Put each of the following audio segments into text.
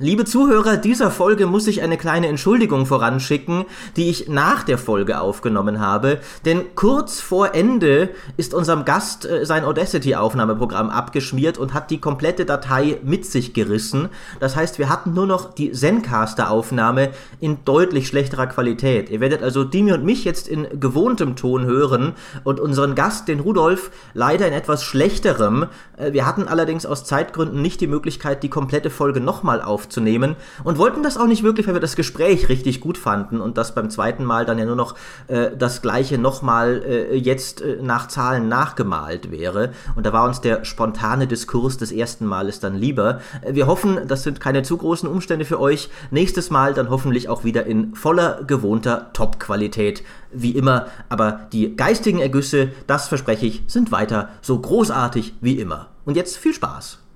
Liebe Zuhörer, dieser Folge muss ich eine kleine Entschuldigung voranschicken, die ich nach der Folge aufgenommen habe, denn kurz vor Ende ist unserem Gast äh, sein Audacity-Aufnahmeprogramm abgeschmiert und hat die komplette Datei mit sich gerissen. Das heißt, wir hatten nur noch die Zencaster-Aufnahme in deutlich schlechterer Qualität. Ihr werdet also Dimi und mich jetzt in gewohntem Ton hören und unseren Gast, den Rudolf, leider in etwas schlechterem. Äh, wir hatten allerdings aus Zeitgründen nicht die Möglichkeit, die komplette Folge nochmal aufzunehmen aufzunehmen und wollten das auch nicht wirklich, weil wir das Gespräch richtig gut fanden und das beim zweiten Mal dann ja nur noch äh, das gleiche nochmal äh, jetzt äh, nach Zahlen nachgemalt wäre. Und da war uns der spontane Diskurs des ersten Males dann lieber. Äh, wir hoffen, das sind keine zu großen Umstände für euch. Nächstes Mal dann hoffentlich auch wieder in voller gewohnter Top-Qualität. Wie immer, aber die geistigen Ergüsse, das verspreche ich, sind weiter so großartig wie immer. Und jetzt viel Spaß!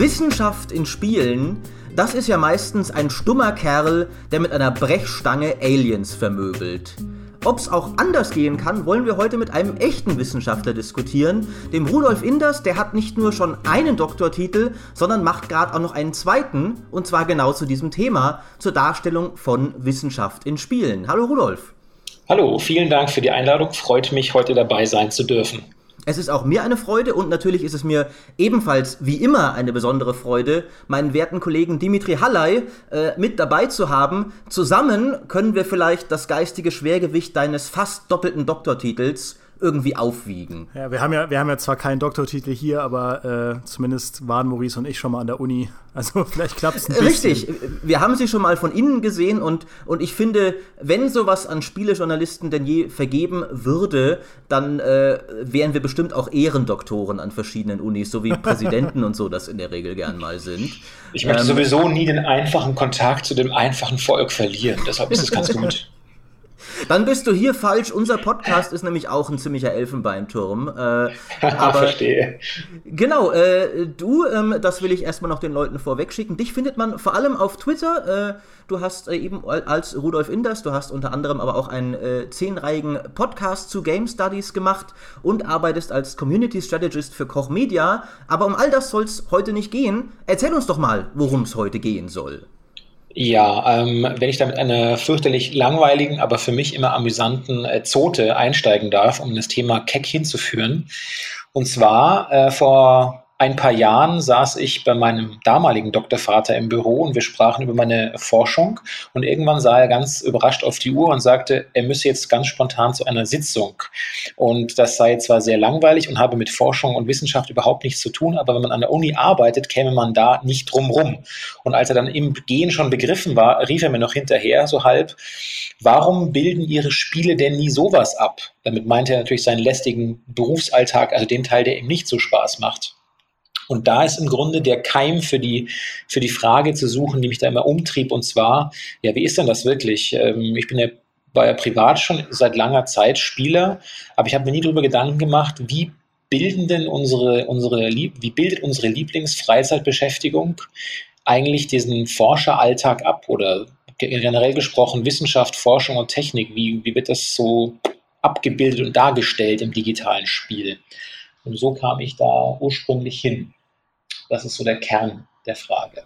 Wissenschaft in Spielen, das ist ja meistens ein stummer Kerl, der mit einer Brechstange Aliens vermöbelt. Ob es auch anders gehen kann, wollen wir heute mit einem echten Wissenschaftler diskutieren, dem Rudolf Inders, der hat nicht nur schon einen Doktortitel, sondern macht gerade auch noch einen zweiten, und zwar genau zu diesem Thema, zur Darstellung von Wissenschaft in Spielen. Hallo Rudolf. Hallo, vielen Dank für die Einladung, freut mich heute dabei sein zu dürfen. Es ist auch mir eine Freude und natürlich ist es mir ebenfalls wie immer eine besondere Freude, meinen werten Kollegen Dimitri Halley äh, mit dabei zu haben. Zusammen können wir vielleicht das geistige Schwergewicht deines fast doppelten Doktortitels irgendwie aufwiegen. Ja, wir haben ja, wir haben ja zwar keinen Doktortitel hier, aber äh, zumindest waren Maurice und ich schon mal an der Uni. Also vielleicht klappt es ein bisschen. Richtig, wir haben sie schon mal von innen gesehen und, und ich finde, wenn sowas an Spielejournalisten denn je vergeben würde, dann äh, wären wir bestimmt auch Ehrendoktoren an verschiedenen Unis, so wie Präsidenten und so das in der Regel gern mal sind. Ich möchte ähm, sowieso nie den einfachen Kontakt zu dem einfachen Volk verlieren, deshalb ist es ganz gut. Dann bist du hier falsch. Unser Podcast ist nämlich auch ein ziemlicher Elfenbeinturm. Äh, aber Verstehe. Genau, äh, du, ähm, das will ich erstmal noch den Leuten vorwegschicken. Dich findet man vor allem auf Twitter. Äh, du hast äh, eben als Rudolf Inders, du hast unter anderem aber auch einen äh, zehnreihigen Podcast zu Game Studies gemacht und arbeitest als Community Strategist für Koch Media. Aber um all das soll es heute nicht gehen. Erzähl uns doch mal, worum es heute gehen soll. Ja, ähm, wenn ich da mit einer fürchterlich langweiligen, aber für mich immer amüsanten äh, Zote einsteigen darf, um das Thema Keck hinzuführen. Und zwar äh, vor ein paar Jahren saß ich bei meinem damaligen Doktorvater im Büro und wir sprachen über meine Forschung. Und irgendwann sah er ganz überrascht auf die Uhr und sagte, er müsse jetzt ganz spontan zu einer Sitzung. Und das sei zwar sehr langweilig und habe mit Forschung und Wissenschaft überhaupt nichts zu tun, aber wenn man an der Uni arbeitet, käme man da nicht drum rum. Und als er dann im Gehen schon begriffen war, rief er mir noch hinterher, so halb, warum bilden Ihre Spiele denn nie sowas ab? Damit meinte er natürlich seinen lästigen Berufsalltag, also den Teil, der ihm nicht so Spaß macht. Und da ist im Grunde der Keim für die, für die Frage zu suchen, die mich da immer umtrieb. Und zwar, ja, wie ist denn das wirklich? Ähm, ich bin ja war ja privat schon seit langer Zeit Spieler, aber ich habe mir nie darüber Gedanken gemacht, wie bilden denn unsere, unsere wie bildet unsere Lieblingsfreizeitbeschäftigung eigentlich diesen Forscheralltag ab oder generell gesprochen Wissenschaft, Forschung und Technik, wie, wie wird das so abgebildet und dargestellt im digitalen Spiel? Und so kam ich da ursprünglich hin. Das ist so der Kern der Frage.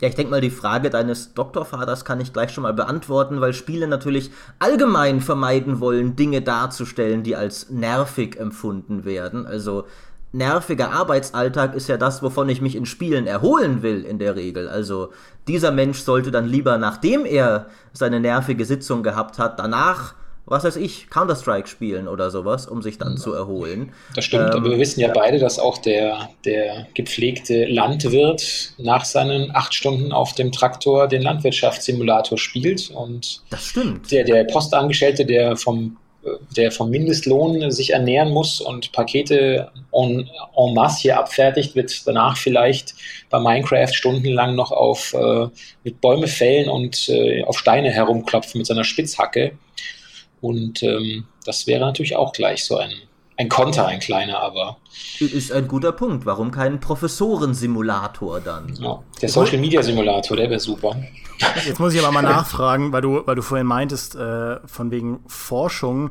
Ja, ich denke mal, die Frage deines Doktorvaters kann ich gleich schon mal beantworten, weil Spiele natürlich allgemein vermeiden wollen, Dinge darzustellen, die als nervig empfunden werden. Also nerviger Arbeitsalltag ist ja das, wovon ich mich in Spielen erholen will in der Regel. Also dieser Mensch sollte dann lieber, nachdem er seine nervige Sitzung gehabt hat, danach was weiß ich, Counter-Strike spielen oder sowas, um sich dann zu erholen. Das stimmt, ähm, aber wir wissen ja, beide, dass auch der, der gepflegte Landwirt nach seinen acht Stunden auf dem Traktor den Landwirtschaftssimulator spielt. Und das stimmt. Der, der Postangestellte, der vom der vom Mindestlohn sich ernähren muss und Pakete en, en masse hier abfertigt, wird danach vielleicht bei Minecraft stundenlang noch auf äh, mit Bäume fällen und äh, auf Steine herumklopfen mit seiner Spitzhacke. Und ähm, das wäre natürlich auch gleich so ein, ein Konter, ein kleiner, aber. Ist ein guter Punkt. Warum kein Professorensimulator dann? Ja, der Social Media Simulator, der wäre super. Jetzt muss ich aber mal nachfragen, weil du, weil du vorhin meintest, äh, von wegen Forschung.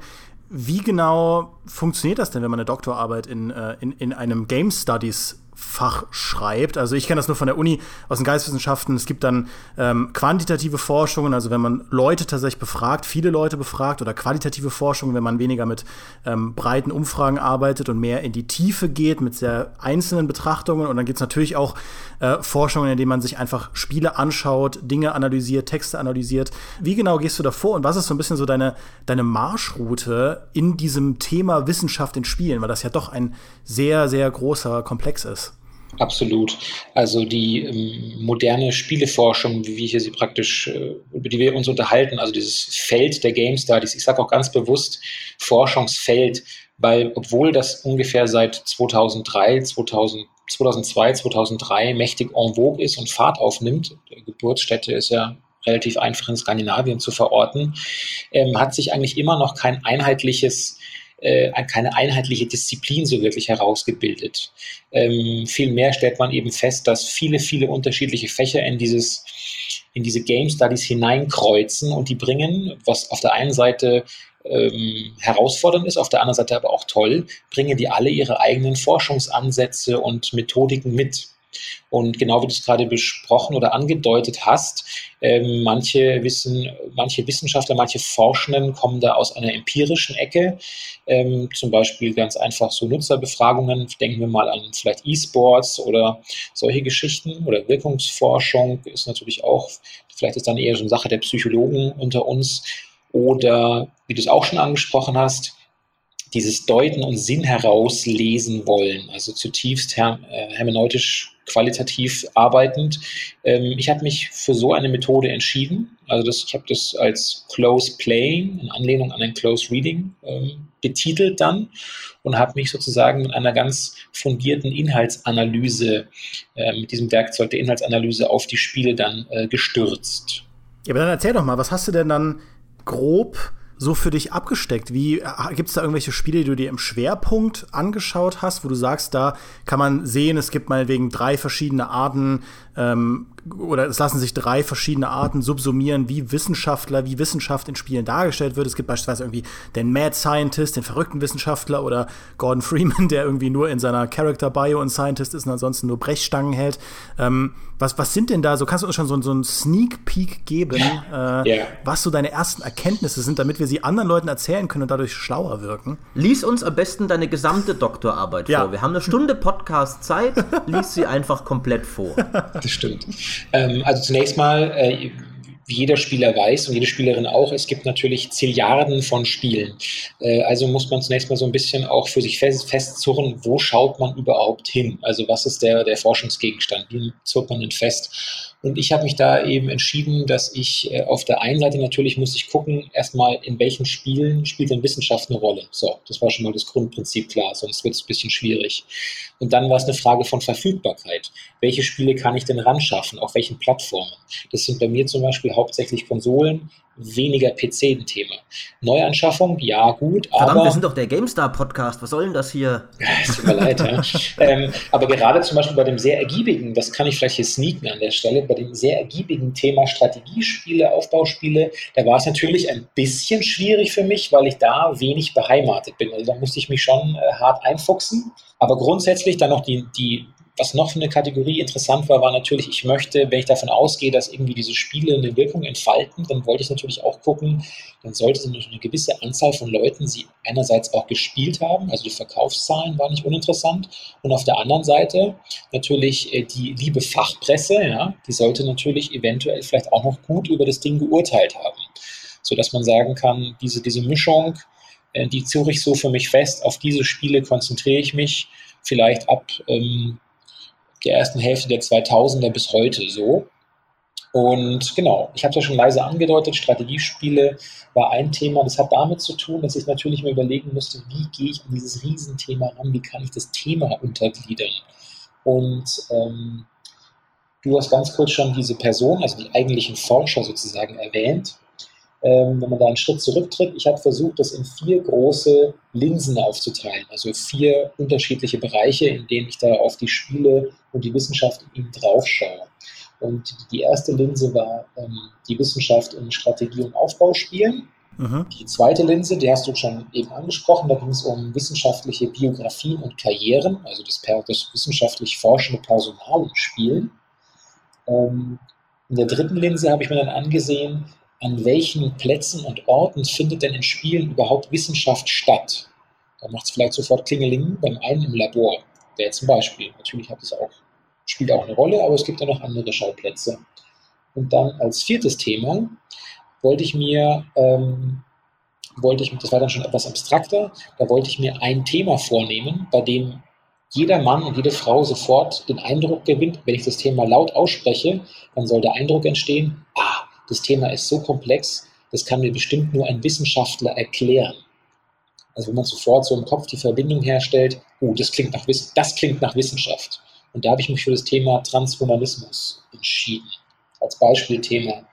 Wie genau funktioniert das denn, wenn man eine Doktorarbeit in, äh, in, in einem Game Studies Fach schreibt. Also ich kenne das nur von der Uni aus den Geisteswissenschaften. Es gibt dann ähm, quantitative Forschungen, also wenn man Leute tatsächlich befragt, viele Leute befragt, oder qualitative Forschungen, wenn man weniger mit ähm, breiten Umfragen arbeitet und mehr in die Tiefe geht mit sehr einzelnen Betrachtungen. Und dann gibt es natürlich auch äh, Forschungen, in denen man sich einfach Spiele anschaut, Dinge analysiert, Texte analysiert. Wie genau gehst du da vor und was ist so ein bisschen so deine, deine Marschroute in diesem Thema Wissenschaft in Spielen, weil das ja doch ein sehr, sehr großer Komplex ist? Absolut. Also die ähm, moderne Spieleforschung, wie wir hier sie praktisch, äh, über die wir uns unterhalten, also dieses Feld der Game Studies, ich sage auch ganz bewusst Forschungsfeld, weil obwohl das ungefähr seit 2003, 2000, 2002, 2003 mächtig en vogue ist und Fahrt aufnimmt, Geburtsstätte ist ja relativ einfach in Skandinavien zu verorten, ähm, hat sich eigentlich immer noch kein einheitliches äh, keine einheitliche Disziplin so wirklich herausgebildet. Ähm, vielmehr stellt man eben fest, dass viele, viele unterschiedliche Fächer in dieses in diese Game Studies hineinkreuzen und die bringen, was auf der einen Seite ähm, herausfordernd ist, auf der anderen Seite aber auch toll, bringen die alle ihre eigenen Forschungsansätze und Methodiken mit. Und genau wie du es gerade besprochen oder angedeutet hast, ähm, manche, wissen, manche Wissenschaftler, manche Forschenden kommen da aus einer empirischen Ecke, ähm, zum Beispiel ganz einfach so Nutzerbefragungen, denken wir mal an vielleicht E-Sports oder solche Geschichten oder Wirkungsforschung ist natürlich auch, vielleicht ist dann eher so eine Sache der Psychologen unter uns. Oder wie du es auch schon angesprochen hast, dieses Deuten und Sinn herauslesen wollen, also zutiefst her äh, hermeneutisch qualitativ arbeitend. Ähm, ich habe mich für so eine Methode entschieden. Also das, ich habe das als Close Playing in Anlehnung an ein Close Reading ähm, betitelt dann und habe mich sozusagen mit einer ganz fundierten Inhaltsanalyse, äh, mit diesem Werkzeug der Inhaltsanalyse auf die Spiele dann äh, gestürzt. Ja, aber dann erzähl doch mal, was hast du denn dann grob so für dich abgesteckt? Wie gibt es da irgendwelche Spiele, die du dir im Schwerpunkt angeschaut hast, wo du sagst, da kann man sehen, es gibt meinetwegen drei verschiedene Arten ähm, oder es lassen sich drei verschiedene Arten subsumieren, wie Wissenschaftler, wie Wissenschaft in Spielen dargestellt wird. Es gibt beispielsweise irgendwie den Mad Scientist, den verrückten Wissenschaftler oder Gordon Freeman, der irgendwie nur in seiner Character Bio und Scientist ist und ansonsten nur Brechstangen hält. Ähm, was, was sind denn da so? Kannst du uns schon so, so einen Sneak Peek geben, äh, yeah. was so deine ersten Erkenntnisse sind, damit wir sie anderen Leuten erzählen können und dadurch schlauer wirken? Lies uns am besten deine gesamte Doktorarbeit ja. vor. Wir haben eine Stunde Podcast Zeit, lies sie einfach komplett vor. Das stimmt. Ähm, also zunächst mal, äh, wie jeder Spieler weiß und jede Spielerin auch, es gibt natürlich Zilliarden von Spielen. Äh, also muss man zunächst mal so ein bisschen auch für sich fest, festzurren, wo schaut man überhaupt hin? Also was ist der, der Forschungsgegenstand? Wie zurrt man denn fest? Und ich habe mich da eben entschieden, dass ich äh, auf der einen Seite natürlich muss ich gucken, erstmal in welchen Spielen spielt denn Wissenschaft eine Rolle. So, das war schon mal das Grundprinzip klar, sonst wird es ein bisschen schwierig. Und dann war es eine Frage von Verfügbarkeit. Welche Spiele kann ich denn ran schaffen? Auf welchen Plattformen? Das sind bei mir zum Beispiel hauptsächlich Konsolen, weniger PC ein Thema. Neuanschaffung, ja, gut, Verdammt, aber. wir sind doch der GameStar-Podcast, was soll denn das hier? es tut mir leid, ja. ähm, aber gerade zum Beispiel bei dem sehr ergiebigen, das kann ich vielleicht hier sneaken an der Stelle, bei dem sehr ergiebigen Thema Strategiespiele, Aufbauspiele, da war es natürlich ein bisschen schwierig für mich, weil ich da wenig beheimatet bin. Also da musste ich mich schon äh, hart einfuchsen. Aber grundsätzlich dann noch die, die was noch für eine Kategorie interessant war, war natürlich, ich möchte, wenn ich davon ausgehe, dass irgendwie diese Spiele eine Wirkung entfalten, dann wollte ich natürlich auch gucken, dann sollte eine gewisse Anzahl von Leuten sie einerseits auch gespielt haben, also die Verkaufszahlen waren nicht uninteressant, und auf der anderen Seite natürlich äh, die liebe Fachpresse, ja, die sollte natürlich eventuell vielleicht auch noch gut über das Ding geurteilt haben, sodass man sagen kann, diese, diese Mischung, äh, die zog ich so für mich fest, auf diese Spiele konzentriere ich mich vielleicht ab ähm, der ersten Hälfte der 2000er bis heute so. Und genau, ich habe es ja schon leise angedeutet, Strategiespiele war ein Thema. Das hat damit zu tun, dass ich natürlich mir überlegen musste, wie gehe ich an dieses Riesenthema ran, wie kann ich das Thema untergliedern. Und ähm, du hast ganz kurz schon diese Person, also die eigentlichen Forscher sozusagen erwähnt ähm, wenn man da einen Schritt zurücktritt, ich habe versucht, das in vier große Linsen aufzuteilen, also vier unterschiedliche Bereiche, in denen ich da auf die Spiele und die Wissenschaft in ihnen drauf schaue. Und die erste Linse war ähm, die Wissenschaft in Strategie- und Aufbauspielen. Mhm. Die zweite Linse, die hast du schon eben angesprochen, da ging es um wissenschaftliche Biografien und Karrieren, also das, das wissenschaftlich forschende Personal im Spiel. Ähm, in der dritten Linse habe ich mir dann angesehen, an welchen Plätzen und Orten findet denn in Spielen überhaupt Wissenschaft statt. Da macht es vielleicht sofort Klingeling beim einen im Labor, wäre zum Beispiel. Natürlich hat es auch, spielt auch eine Rolle, aber es gibt ja noch andere Schauplätze. Und dann als viertes Thema wollte ich mir, ähm, wollte ich, das war dann schon etwas abstrakter, da wollte ich mir ein Thema vornehmen, bei dem jeder Mann und jede Frau sofort den Eindruck gewinnt, wenn ich das Thema laut ausspreche, dann soll der Eindruck entstehen, ah, das Thema ist so komplex, das kann mir bestimmt nur ein Wissenschaftler erklären. Also wenn man sofort so im Kopf die Verbindung herstellt, oh, das klingt nach, das klingt nach Wissenschaft. Und da habe ich mich für das Thema Transhumanismus entschieden, als Beispielthema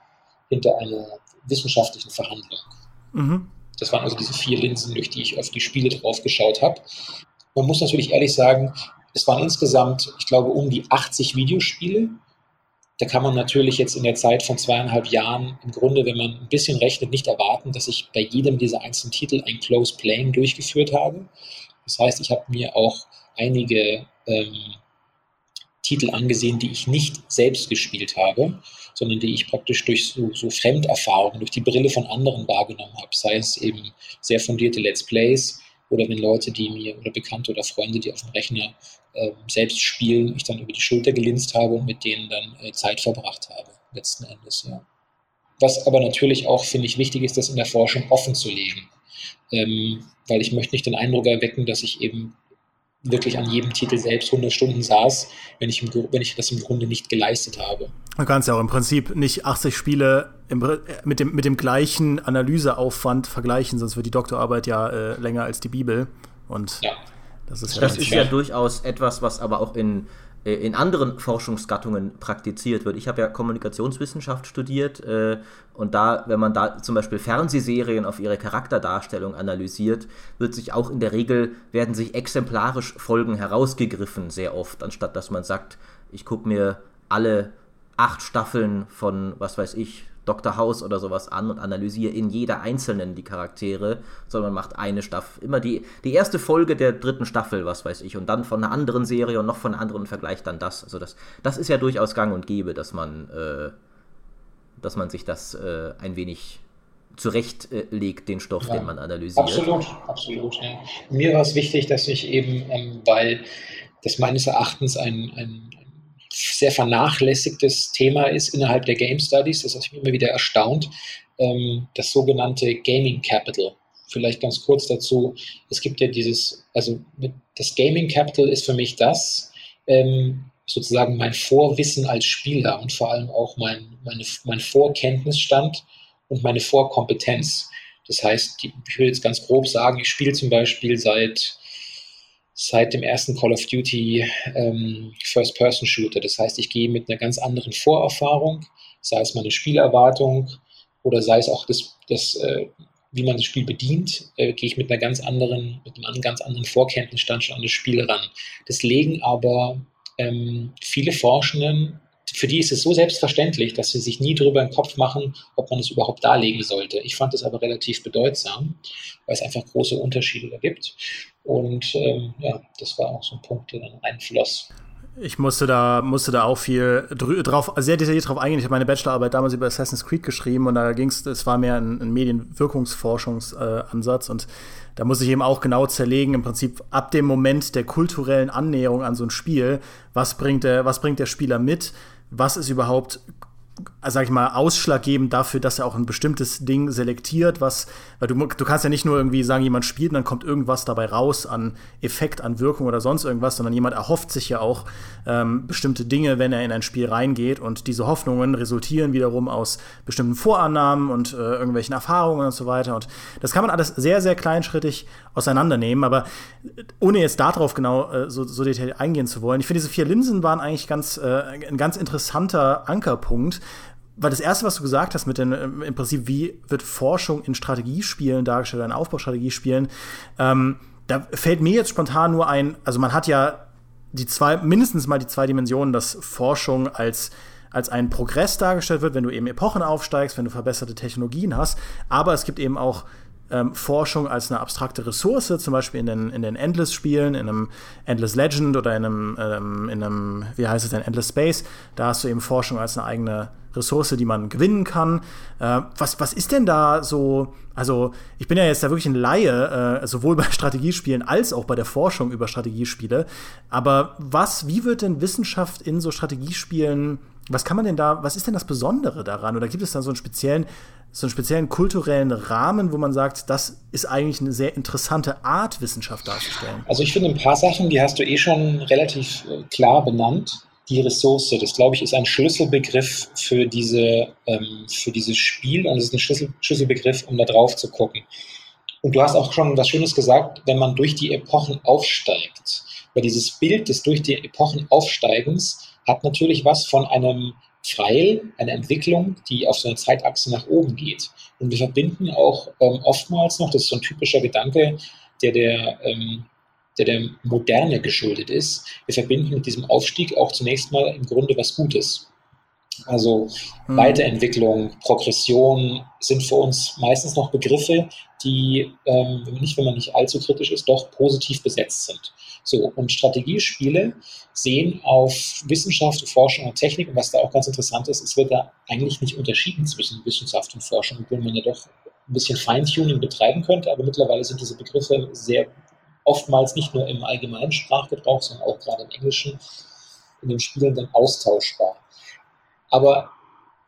hinter einer wissenschaftlichen Verhandlung. Mhm. Das waren also diese vier Linsen, durch die ich auf die Spiele drauf geschaut habe. Man muss natürlich ehrlich sagen, es waren insgesamt, ich glaube, um die 80 Videospiele. Da kann man natürlich jetzt in der Zeit von zweieinhalb Jahren im Grunde, wenn man ein bisschen rechnet, nicht erwarten, dass ich bei jedem dieser einzelnen Titel ein Close Playing durchgeführt habe. Das heißt, ich habe mir auch einige ähm, Titel angesehen, die ich nicht selbst gespielt habe, sondern die ich praktisch durch so, so Fremderfahrungen, durch die Brille von anderen wahrgenommen habe. Sei es eben sehr fundierte Let's Plays oder wenn Leute, die mir oder Bekannte oder Freunde, die auf dem Rechner äh, selbst spielen, ich dann über die Schulter gelinst habe und mit denen dann äh, Zeit verbracht habe, letzten Endes, ja. Was aber natürlich auch, finde ich, wichtig ist, das in der Forschung offen zu legen. Ähm, weil ich möchte nicht den Eindruck erwecken, dass ich eben wirklich an jedem Titel selbst 100 Stunden saß, wenn ich, im, wenn ich das im Grunde nicht geleistet habe. Du kannst ja auch im Prinzip nicht 80 Spiele im, mit, dem, mit dem gleichen Analyseaufwand vergleichen, sonst wird die Doktorarbeit ja äh, länger als die Bibel. Und ja. das ist ja, das ist ja durchaus etwas, was aber auch in äh, in anderen Forschungsgattungen praktiziert wird. Ich habe ja Kommunikationswissenschaft studiert äh, und da, wenn man da zum Beispiel Fernsehserien auf ihre Charakterdarstellung analysiert, wird sich auch in der Regel, werden sich exemplarisch Folgen herausgegriffen, sehr oft, anstatt dass man sagt, ich gucke mir alle acht Staffeln von, was weiß ich, Dr. House oder sowas an und analysiere in jeder einzelnen die Charaktere, sondern macht eine Staffel, immer die, die erste Folge der dritten Staffel, was weiß ich, und dann von einer anderen Serie und noch von einer anderen vergleicht dann das. Also das, das ist ja durchaus gang und gäbe, dass man, äh, dass man sich das äh, ein wenig zurechtlegt, äh, den Stoff, ja, den man analysiert. Absolut, absolut. Ja. Mir war es wichtig, dass ich eben, ähm, weil das meines Erachtens ein, ein, sehr vernachlässigtes Thema ist innerhalb der Game Studies. Das hat mich immer wieder erstaunt. Ähm, das sogenannte Gaming Capital. Vielleicht ganz kurz dazu. Es gibt ja dieses, also das Gaming Capital ist für mich das, ähm, sozusagen mein Vorwissen als Spieler und vor allem auch mein, meine, mein Vorkenntnisstand und meine Vorkompetenz. Das heißt, ich will jetzt ganz grob sagen, ich spiele zum Beispiel seit seit dem ersten Call of Duty ähm, First-Person-Shooter. Das heißt, ich gehe mit einer ganz anderen Vorerfahrung, sei es meine Spielerwartung oder sei es auch das, das äh, wie man das Spiel bedient, äh, gehe ich mit einer ganz anderen, mit einem ganz anderen Vorkenntnisstand schon an das Spiel ran. Das legen aber ähm, viele Forschenden für die ist es so selbstverständlich, dass sie sich nie darüber im Kopf machen, ob man es überhaupt darlegen sollte. Ich fand es aber relativ bedeutsam, weil es einfach große Unterschiede da gibt. Und ähm, ja, das war auch so ein Punkt, der dann einfloss. Ich musste da, musste da auch viel drauf, sehr detailliert drauf eingehen. Ich habe meine Bachelorarbeit damals über Assassin's Creed geschrieben und da ging es, es war mehr ein, ein Medienwirkungsforschungsansatz äh, und da muss ich eben auch genau zerlegen, im Prinzip ab dem Moment der kulturellen Annäherung an so ein Spiel, was bringt der, was bringt der Spieler mit, was ist überhaupt sag ich mal, ausschlaggebend dafür, dass er auch ein bestimmtes Ding selektiert, was, weil du, du kannst ja nicht nur irgendwie sagen, jemand spielt und dann kommt irgendwas dabei raus an Effekt, an Wirkung oder sonst irgendwas, sondern jemand erhofft sich ja auch ähm, bestimmte Dinge, wenn er in ein Spiel reingeht. Und diese Hoffnungen resultieren wiederum aus bestimmten Vorannahmen und äh, irgendwelchen Erfahrungen und so weiter. Und das kann man alles sehr, sehr kleinschrittig auseinandernehmen, aber ohne jetzt darauf genau äh, so, so detailliert eingehen zu wollen, ich finde, diese vier Linsen waren eigentlich ganz, äh, ein ganz interessanter Ankerpunkt, weil das erste, was du gesagt hast, mit den, ähm, im Prinzip, wie wird Forschung in Strategiespielen dargestellt, in Aufbaustrategiespielen, ähm, da fällt mir jetzt spontan nur ein, also man hat ja die zwei, mindestens mal die zwei Dimensionen, dass Forschung als als ein Progress dargestellt wird, wenn du eben Epochen aufsteigst, wenn du verbesserte Technologien hast. Aber es gibt eben auch ähm, Forschung als eine abstrakte Ressource, zum Beispiel in den, in den Endless-Spielen, in einem Endless Legend oder in einem, ähm, in einem, wie heißt es denn, Endless Space. Da hast du eben Forschung als eine eigene Ressource, die man gewinnen kann. Äh, was, was ist denn da so? Also, ich bin ja jetzt da wirklich ein Laie, äh, sowohl bei Strategiespielen als auch bei der Forschung über Strategiespiele. Aber was, wie wird denn Wissenschaft in so Strategiespielen, was kann man denn da, was ist denn das Besondere daran? Oder gibt es da so einen speziellen, so einen speziellen kulturellen Rahmen, wo man sagt, das ist eigentlich eine sehr interessante Art, Wissenschaft darzustellen? Also ich finde ein paar Sachen, die hast du eh schon relativ äh, klar benannt die Ressource. Das, glaube ich, ist ein Schlüsselbegriff für, diese, ähm, für dieses Spiel und es ist ein Schlüssel, Schlüsselbegriff, um da drauf zu gucken. Und du hast auch schon was Schönes gesagt, wenn man durch die Epochen aufsteigt. Weil dieses Bild des durch die Epochen Aufsteigens hat natürlich was von einem Pfeil, einer Entwicklung, die auf so einer Zeitachse nach oben geht. Und wir verbinden auch ähm, oftmals noch, das ist so ein typischer Gedanke, der der ähm, der der Moderne geschuldet ist. Wir verbinden mit diesem Aufstieg auch zunächst mal im Grunde was Gutes. Also hm. Weiterentwicklung, Progression sind für uns meistens noch Begriffe, die, ähm, nicht wenn man nicht allzu kritisch ist, doch positiv besetzt sind. So, und Strategiespiele sehen auf Wissenschaft, Forschung und Technik, und was da auch ganz interessant ist, es wird da eigentlich nicht unterschieden zwischen Wissenschaft und Forschung, obwohl man ja doch ein bisschen Feintuning betreiben könnte, aber mittlerweile sind diese Begriffe sehr oftmals nicht nur im allgemeinen Sprachgebrauch, sondern auch gerade im Englischen in den Spielen dann austauschbar. Aber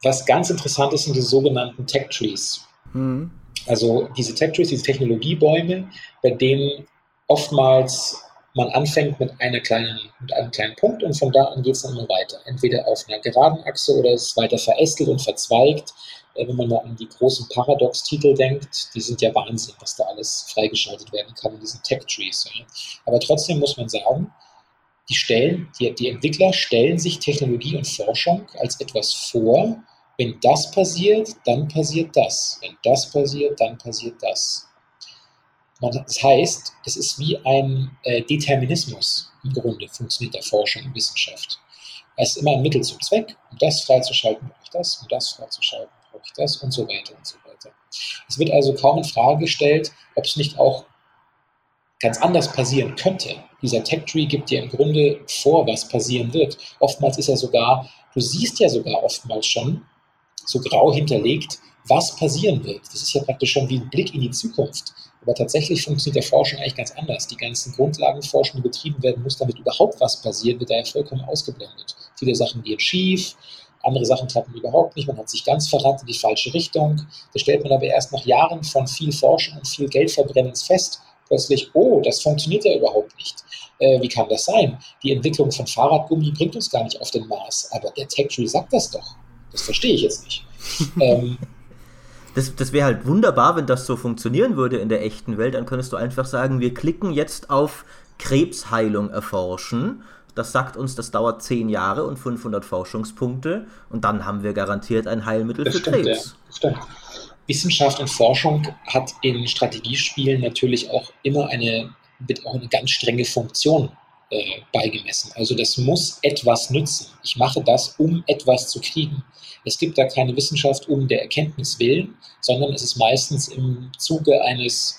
was ganz interessant ist, sind die sogenannten Tech Trees. Mhm. Also diese Tech Trees, diese Technologiebäume, bei denen oftmals man anfängt mit, einer kleinen, mit einem kleinen Punkt und von da an geht es dann immer weiter. Entweder auf einer geraden Achse oder es ist weiter verästelt und verzweigt. Äh, wenn man mal an die großen Paradox-Titel denkt, die sind ja Wahnsinn, was da alles freigeschaltet werden kann in diesen Tech-Trees. Aber trotzdem muss man sagen, die, stellen, die, die Entwickler stellen sich Technologie und Forschung als etwas vor, wenn das passiert, dann passiert das. Wenn das passiert, dann passiert das. Das heißt, es ist wie ein äh, Determinismus im Grunde, funktioniert der Forschung und Wissenschaft. Es ist immer ein Mittel zum Zweck, um das freizuschalten, brauche ich das, um das freizuschalten, brauche ich das und so weiter und so weiter. Es wird also kaum in Frage gestellt, ob es nicht auch ganz anders passieren könnte. Dieser Tech Tree gibt dir im Grunde vor, was passieren wird. Oftmals ist er sogar, du siehst ja sogar oftmals schon so grau hinterlegt, was passieren wird. Das ist ja praktisch schon wie ein Blick in die Zukunft. Aber tatsächlich funktioniert der Forschung eigentlich ganz anders. Die ganzen Grundlagenforschung, die betrieben werden muss, damit überhaupt was passiert, wird daher vollkommen ausgeblendet. Viele Sachen gehen schief, andere Sachen klappen überhaupt nicht. Man hat sich ganz verrannt in die falsche Richtung. Da stellt man aber erst nach Jahren von viel Forschung und viel Geldverbrennens fest, plötzlich, oh, das funktioniert ja überhaupt nicht. Äh, wie kann das sein? Die Entwicklung von Fahrradgummi bringt uns gar nicht auf den Mars. Aber der Tech Tree sagt das doch. Das verstehe ich jetzt nicht. ähm, das, das wäre halt wunderbar, wenn das so funktionieren würde in der echten Welt. Dann könntest du einfach sagen, wir klicken jetzt auf Krebsheilung erforschen. Das sagt uns, das dauert 10 Jahre und 500 Forschungspunkte. Und dann haben wir garantiert ein Heilmittel das für stimmt, Krebs. Ja, stimmt. Wissenschaft und Forschung hat in Strategiespielen natürlich auch immer eine, auch eine ganz strenge Funktion äh, beigemessen. Also das muss etwas nützen. Ich mache das, um etwas zu kriegen. Es gibt da keine Wissenschaft um der Erkenntnis willen, sondern es ist meistens im Zuge eines,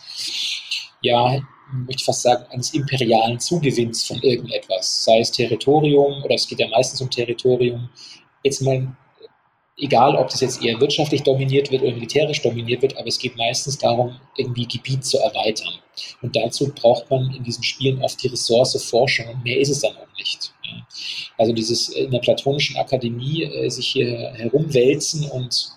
ja, möchte ich fast sagen, eines imperialen Zugewinns von irgendetwas, sei es Territorium oder es geht ja meistens um Territorium. Jetzt mal egal ob das jetzt eher wirtschaftlich dominiert wird oder militärisch dominiert wird, aber es geht meistens darum, irgendwie Gebiet zu erweitern. Und dazu braucht man in diesen Spielen oft die Ressource Forschung und mehr ist es dann auch nicht. Also dieses in der platonischen Akademie äh, sich hier herumwälzen und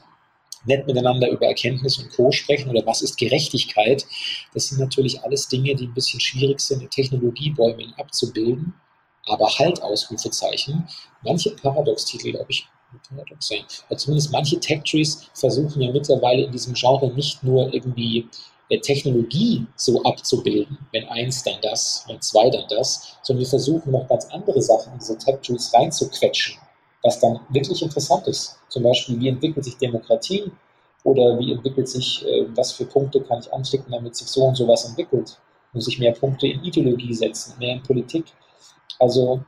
nett miteinander über Erkenntnis und Co. sprechen oder was ist Gerechtigkeit, das sind natürlich alles Dinge, die ein bisschen schwierig sind, in Technologiebäumen abzubilden. Aber halt, Ausrufezeichen. Manche Paradox-Titel, glaube ich, paradox sein. Aber zumindest manche Tech-Trees versuchen ja mittlerweile in diesem Genre nicht nur irgendwie äh, Technologie so abzubilden, wenn eins dann das, wenn zwei dann das, sondern wir versuchen noch ganz andere Sachen in diese Tech-Trees reinzuquetschen, was dann wirklich interessant ist. Zum Beispiel, wie entwickelt sich Demokratie oder wie entwickelt sich, äh, was für Punkte kann ich anklicken, damit sich so und so was entwickelt. Muss ich mehr Punkte in Ideologie setzen, mehr in Politik. Also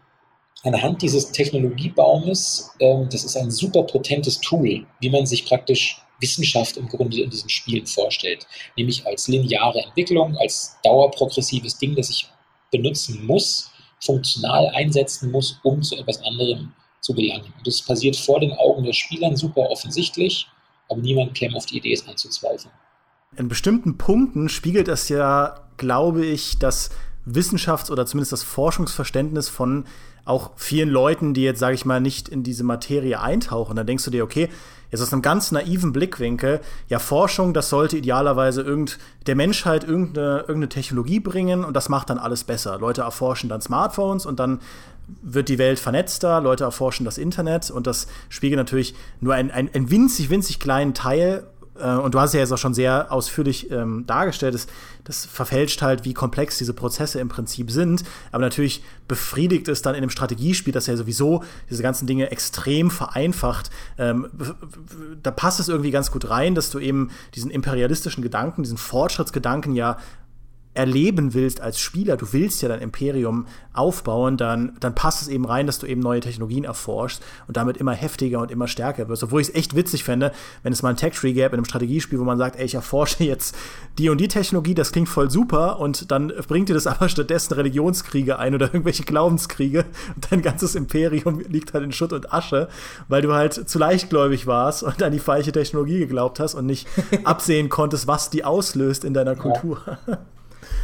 anhand dieses Technologiebaumes, ähm, das ist ein super potentes Tool, wie man sich praktisch Wissenschaft im Grunde in diesen Spielen vorstellt. Nämlich als lineare Entwicklung, als dauerprogressives Ding, das ich benutzen muss, funktional einsetzen muss, um zu etwas anderem zu gelangen. Und das passiert vor den Augen der Spielern super offensichtlich, aber niemand käme auf die Idee, es anzuzweifeln. In bestimmten Punkten spiegelt es ja, glaube ich, das Wissenschafts- oder zumindest das Forschungsverständnis von auch vielen Leuten, die jetzt, sage ich mal, nicht in diese Materie eintauchen. Dann denkst du dir, okay, jetzt aus einem ganz naiven Blickwinkel, ja, Forschung, das sollte idealerweise irgend, der Menschheit irgendeine, irgendeine Technologie bringen und das macht dann alles besser. Leute erforschen dann Smartphones und dann wird die Welt vernetzter, Leute erforschen das Internet und das spiegelt natürlich nur einen, einen winzig, winzig kleinen Teil äh, und du hast ja jetzt auch schon sehr ausführlich ähm, dargestellt, das, das verfälscht halt, wie komplex diese Prozesse im Prinzip sind. Aber natürlich befriedigt es dann in einem Strategiespiel, das ja sowieso diese ganzen Dinge extrem vereinfacht. Ähm, da passt es irgendwie ganz gut rein, dass du eben diesen imperialistischen Gedanken, diesen Fortschrittsgedanken ja erleben willst als Spieler, du willst ja dein Imperium aufbauen, dann, dann passt es eben rein, dass du eben neue Technologien erforschst und damit immer heftiger und immer stärker wirst. Obwohl ich es echt witzig fände, wenn es mal ein Tech-Tree gäbe in einem Strategiespiel, wo man sagt, ey, ich erforsche jetzt die und die Technologie, das klingt voll super und dann bringt dir das aber stattdessen Religionskriege ein oder irgendwelche Glaubenskriege und dein ganzes Imperium liegt halt in Schutt und Asche, weil du halt zu leichtgläubig warst und an die falsche Technologie geglaubt hast und nicht absehen konntest, was die auslöst in deiner Kultur. Ja.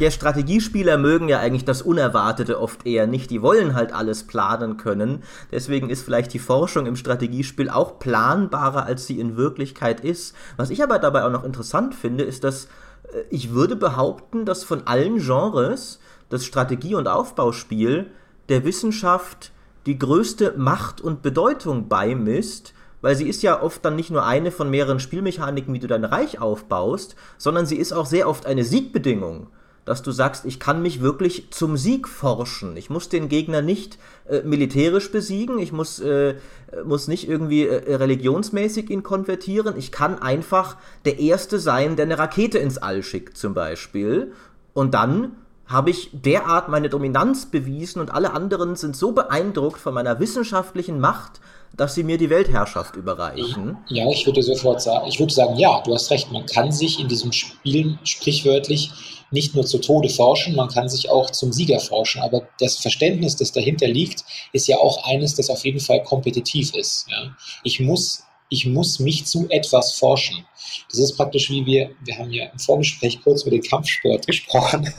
Ja, Strategiespieler mögen ja eigentlich das Unerwartete oft eher nicht. Die wollen halt alles planen können. Deswegen ist vielleicht die Forschung im Strategiespiel auch planbarer, als sie in Wirklichkeit ist. Was ich aber dabei auch noch interessant finde, ist, dass äh, ich würde behaupten, dass von allen Genres das Strategie- und Aufbauspiel der Wissenschaft die größte Macht und Bedeutung beimisst, weil sie ist ja oft dann nicht nur eine von mehreren Spielmechaniken, wie du dein Reich aufbaust, sondern sie ist auch sehr oft eine Siegbedingung dass du sagst, ich kann mich wirklich zum Sieg forschen. Ich muss den Gegner nicht äh, militärisch besiegen, ich muss, äh, muss nicht irgendwie äh, religionsmäßig ihn konvertieren. Ich kann einfach der Erste sein, der eine Rakete ins All schickt, zum Beispiel. Und dann habe ich derart meine Dominanz bewiesen und alle anderen sind so beeindruckt von meiner wissenschaftlichen Macht, dass sie mir die Weltherrschaft überreichen. Ja, ich würde sofort sagen, ich würde sagen, ja, du hast recht, man kann sich in diesem Spiel sprichwörtlich nicht nur zu Tode forschen, man kann sich auch zum Sieger forschen. Aber das Verständnis, das dahinter liegt, ist ja auch eines, das auf jeden Fall kompetitiv ist. Ja? Ich, muss, ich muss mich zu etwas forschen. Das ist praktisch wie wir, wir haben ja im Vorgespräch kurz über den Kampfsport gesprochen.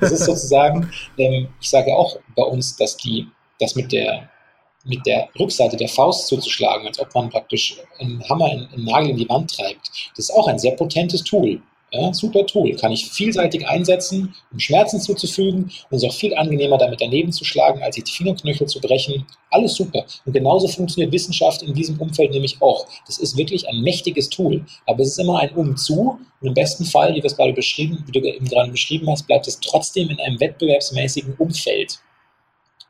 Das ist sozusagen, ähm, ich sage auch bei uns, dass die, das mit der mit der Rückseite der Faust zuzuschlagen, als ob man praktisch einen Hammer, einen Nagel in die Wand treibt. Das ist auch ein sehr potentes Tool. Ja, super Tool. Kann ich vielseitig einsetzen, um Schmerzen zuzufügen und es ist auch viel angenehmer, damit daneben zu schlagen, als sich die Fingerknöchel zu brechen. Alles super. Und genauso funktioniert Wissenschaft in diesem Umfeld nämlich auch. Das ist wirklich ein mächtiges Tool, aber es ist immer ein Umzu. Und im besten Fall, wie, gerade beschrieben, wie du eben gerade beschrieben hast, bleibt es trotzdem in einem wettbewerbsmäßigen Umfeld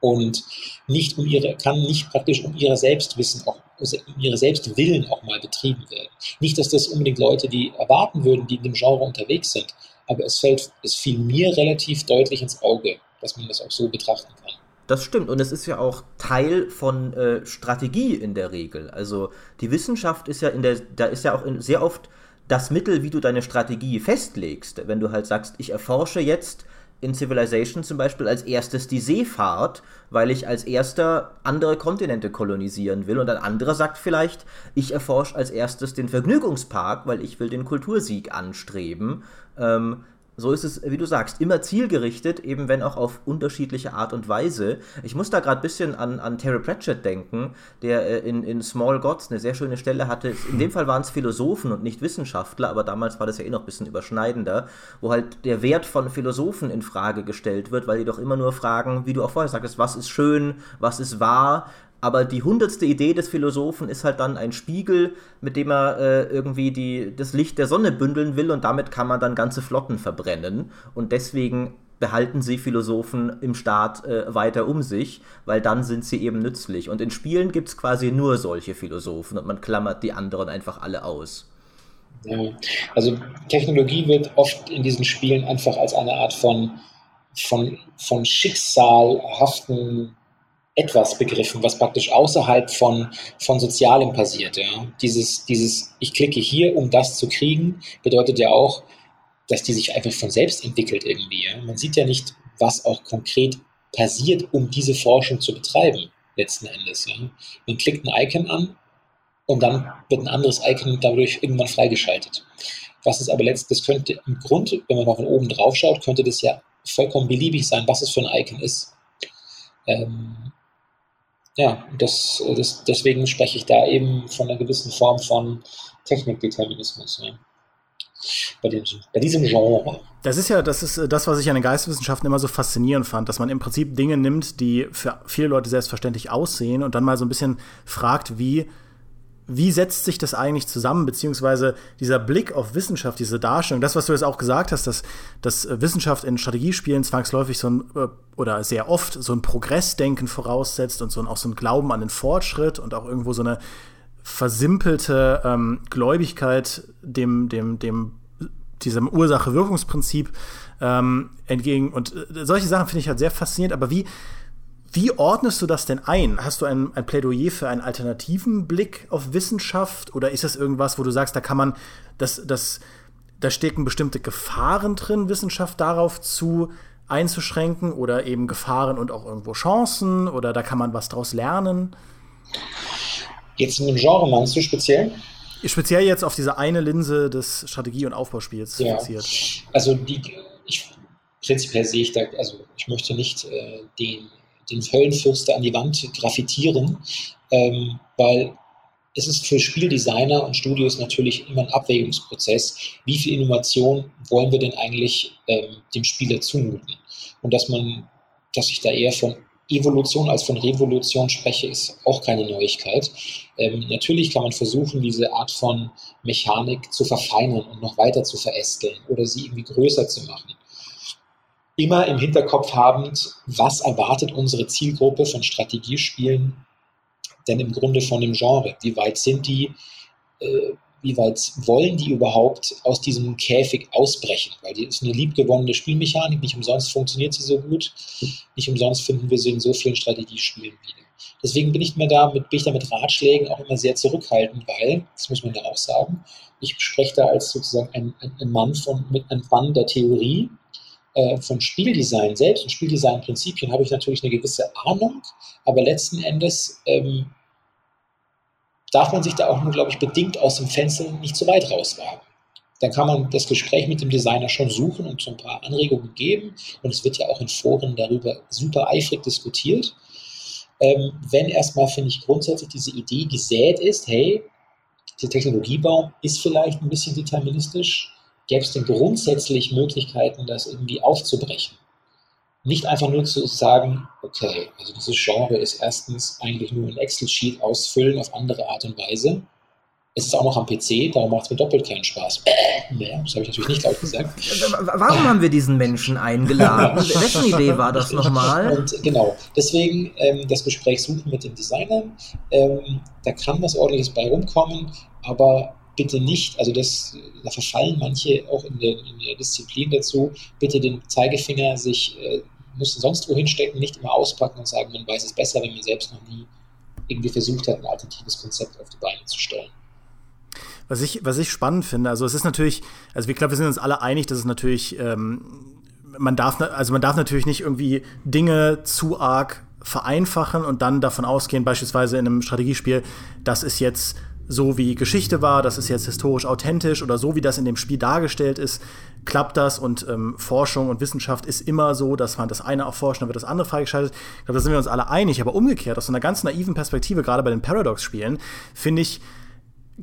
und nicht um ihre, kann nicht praktisch um ihre Selbstwissen auch, um ihre Selbstwillen auch mal betrieben werden. Nicht, dass das unbedingt Leute, die erwarten würden, die in dem Genre unterwegs sind, aber es fällt, es fiel mir relativ deutlich ins Auge, dass man das auch so betrachten kann. Das stimmt und es ist ja auch Teil von äh, Strategie in der Regel. Also die Wissenschaft ist ja in der, da ist ja auch in, sehr oft das Mittel, wie du deine Strategie festlegst. Wenn du halt sagst, ich erforsche jetzt in Civilization zum Beispiel als erstes die Seefahrt, weil ich als erster andere Kontinente kolonisieren will. Und ein anderer sagt vielleicht, ich erforsche als erstes den Vergnügungspark, weil ich will den Kultursieg anstreben. Ähm, so ist es, wie du sagst, immer zielgerichtet, eben wenn auch auf unterschiedliche Art und Weise. Ich muss da gerade ein bisschen an, an Terry Pratchett denken, der äh, in, in Small Gods eine sehr schöne Stelle hatte. In dem Fall waren es Philosophen und nicht Wissenschaftler, aber damals war das ja eh noch ein bisschen überschneidender, wo halt der Wert von Philosophen in Frage gestellt wird, weil die doch immer nur fragen, wie du auch vorher sagtest, was ist schön, was ist wahr, aber die hundertste Idee des Philosophen ist halt dann ein Spiegel, mit dem er äh, irgendwie die, das Licht der Sonne bündeln will und damit kann man dann ganze Flotten verbrennen. Und deswegen behalten sie Philosophen im Staat äh, weiter um sich, weil dann sind sie eben nützlich. Und in Spielen gibt es quasi nur solche Philosophen und man klammert die anderen einfach alle aus. Also Technologie wird oft in diesen Spielen einfach als eine Art von, von, von schicksalhaften etwas begriffen, was praktisch außerhalb von, von Sozialem passiert. Ja. Dieses, dieses, ich klicke hier, um das zu kriegen, bedeutet ja auch, dass die sich einfach von selbst entwickelt irgendwie. Ja. Man sieht ja nicht, was auch konkret passiert, um diese Forschung zu betreiben, letzten Endes. Ja. Man klickt ein Icon an und dann wird ein anderes Icon dadurch irgendwann freigeschaltet. Was ist aber letztlich, das könnte im Grund, wenn man mal von oben drauf schaut, könnte das ja vollkommen beliebig sein, was es für ein Icon ist. Ähm, ja, das, das, deswegen spreche ich da eben von einer gewissen Form von Technikdeterminismus. Ja. Bei, dem, bei, diesem Genre. Das ist ja, das ist das, was ich an den Geisteswissenschaften immer so faszinierend fand, dass man im Prinzip Dinge nimmt, die für viele Leute selbstverständlich aussehen und dann mal so ein bisschen fragt, wie wie setzt sich das eigentlich zusammen, beziehungsweise dieser Blick auf Wissenschaft, diese Darstellung, das, was du jetzt auch gesagt hast, dass, dass Wissenschaft in Strategiespielen zwangsläufig so ein, äh, oder sehr oft so ein Progressdenken voraussetzt und so ein, auch so ein Glauben an den Fortschritt und auch irgendwo so eine versimpelte ähm, Gläubigkeit dem, dem, dem, diesem Ursache-Wirkungsprinzip ähm, entgegen. Und äh, solche Sachen finde ich halt sehr faszinierend, aber wie, wie ordnest du das denn ein? Hast du ein, ein, Plädoyer für einen alternativen Blick auf Wissenschaft oder ist das irgendwas, wo du sagst, da kann man, das, das, da stecken bestimmte Gefahren drin, Wissenschaft darauf zu einzuschränken oder eben Gefahren und auch irgendwo Chancen oder da kann man was draus lernen? Jetzt in dem Genre meinst du speziell? Speziell jetzt auf diese eine Linse des Strategie- und Aufbauspiels ja. fixiert. Also die, ich, prinzipiell sehe ich da, also ich möchte nicht äh, den den Höllenfürster an die Wand graffitieren, ähm, weil es ist für Spieldesigner und Studios natürlich immer ein Abwägungsprozess. Wie viel Innovation wollen wir denn eigentlich ähm, dem Spieler zumuten? Und dass man, dass ich da eher von Evolution als von Revolution spreche, ist auch keine Neuigkeit. Ähm, natürlich kann man versuchen, diese Art von Mechanik zu verfeinern und noch weiter zu verästeln oder sie irgendwie größer zu machen immer im Hinterkopf habend, was erwartet unsere Zielgruppe von Strategiespielen denn im Grunde von dem Genre? Wie weit sind die, äh, wie weit wollen die überhaupt aus diesem Käfig ausbrechen? Weil die ist eine liebgewonnene Spielmechanik, nicht umsonst funktioniert sie so gut, nicht umsonst finden wir sie in so vielen Strategiespielen wieder. Deswegen bin ich, mir da mit, bin ich da mit Ratschlägen auch immer sehr zurückhaltend, weil, das muss man ja auch sagen, ich spreche da als sozusagen ein, ein, ein Mann von, mit einem Mann der Theorie, äh, von Spieldesign selbst und Spieldesignprinzipien habe ich natürlich eine gewisse Ahnung, aber letzten Endes ähm, darf man sich da auch nur, glaube ich, bedingt aus dem Fenster nicht zu weit rauswagen. Dann kann man das Gespräch mit dem Designer schon suchen und so ein paar Anregungen geben. Und es wird ja auch in Foren darüber super eifrig diskutiert. Ähm, wenn erstmal, finde ich, grundsätzlich diese Idee gesät ist, hey, der Technologiebaum ist vielleicht ein bisschen deterministisch, gäbe es denn grundsätzlich Möglichkeiten, das irgendwie aufzubrechen. Nicht einfach nur zu sagen, okay, also dieses Genre ist erstens eigentlich nur ein Excel-Sheet ausfüllen auf andere Art und Weise. Es ist auch noch am PC, darum macht es mir doppelt keinen Spaß. Naja, das habe ich natürlich nicht laut gesagt. Warum haben wir diesen Menschen eingeladen? Wessen Idee war das nochmal? Und genau, deswegen ähm, das Gespräch suchen mit den Designern. Ähm, da kann was Ordentliches bei rumkommen, aber bitte nicht, also das, da verfallen manche auch in der, in der Disziplin dazu, bitte den Zeigefinger sich, äh, müssen sonst wohin stecken, nicht immer auspacken und sagen, man weiß es besser, wenn man selbst noch nie irgendwie versucht hat, ein alternatives Konzept auf die Beine zu stellen. Was ich, was ich spannend finde, also es ist natürlich, also ich glaube, wir sind uns alle einig, dass es natürlich, ähm, man darf, also man darf natürlich nicht irgendwie Dinge zu arg vereinfachen und dann davon ausgehen, beispielsweise in einem Strategiespiel, das ist jetzt so wie Geschichte war, das ist jetzt historisch authentisch oder so wie das in dem Spiel dargestellt ist, klappt das und ähm, Forschung und Wissenschaft ist immer so, dass man das eine erforscht, dann wird das andere freigeschaltet. Ich glaube, da sind wir uns alle einig, aber umgekehrt, aus so einer ganz naiven Perspektive, gerade bei den Paradox-Spielen, finde ich,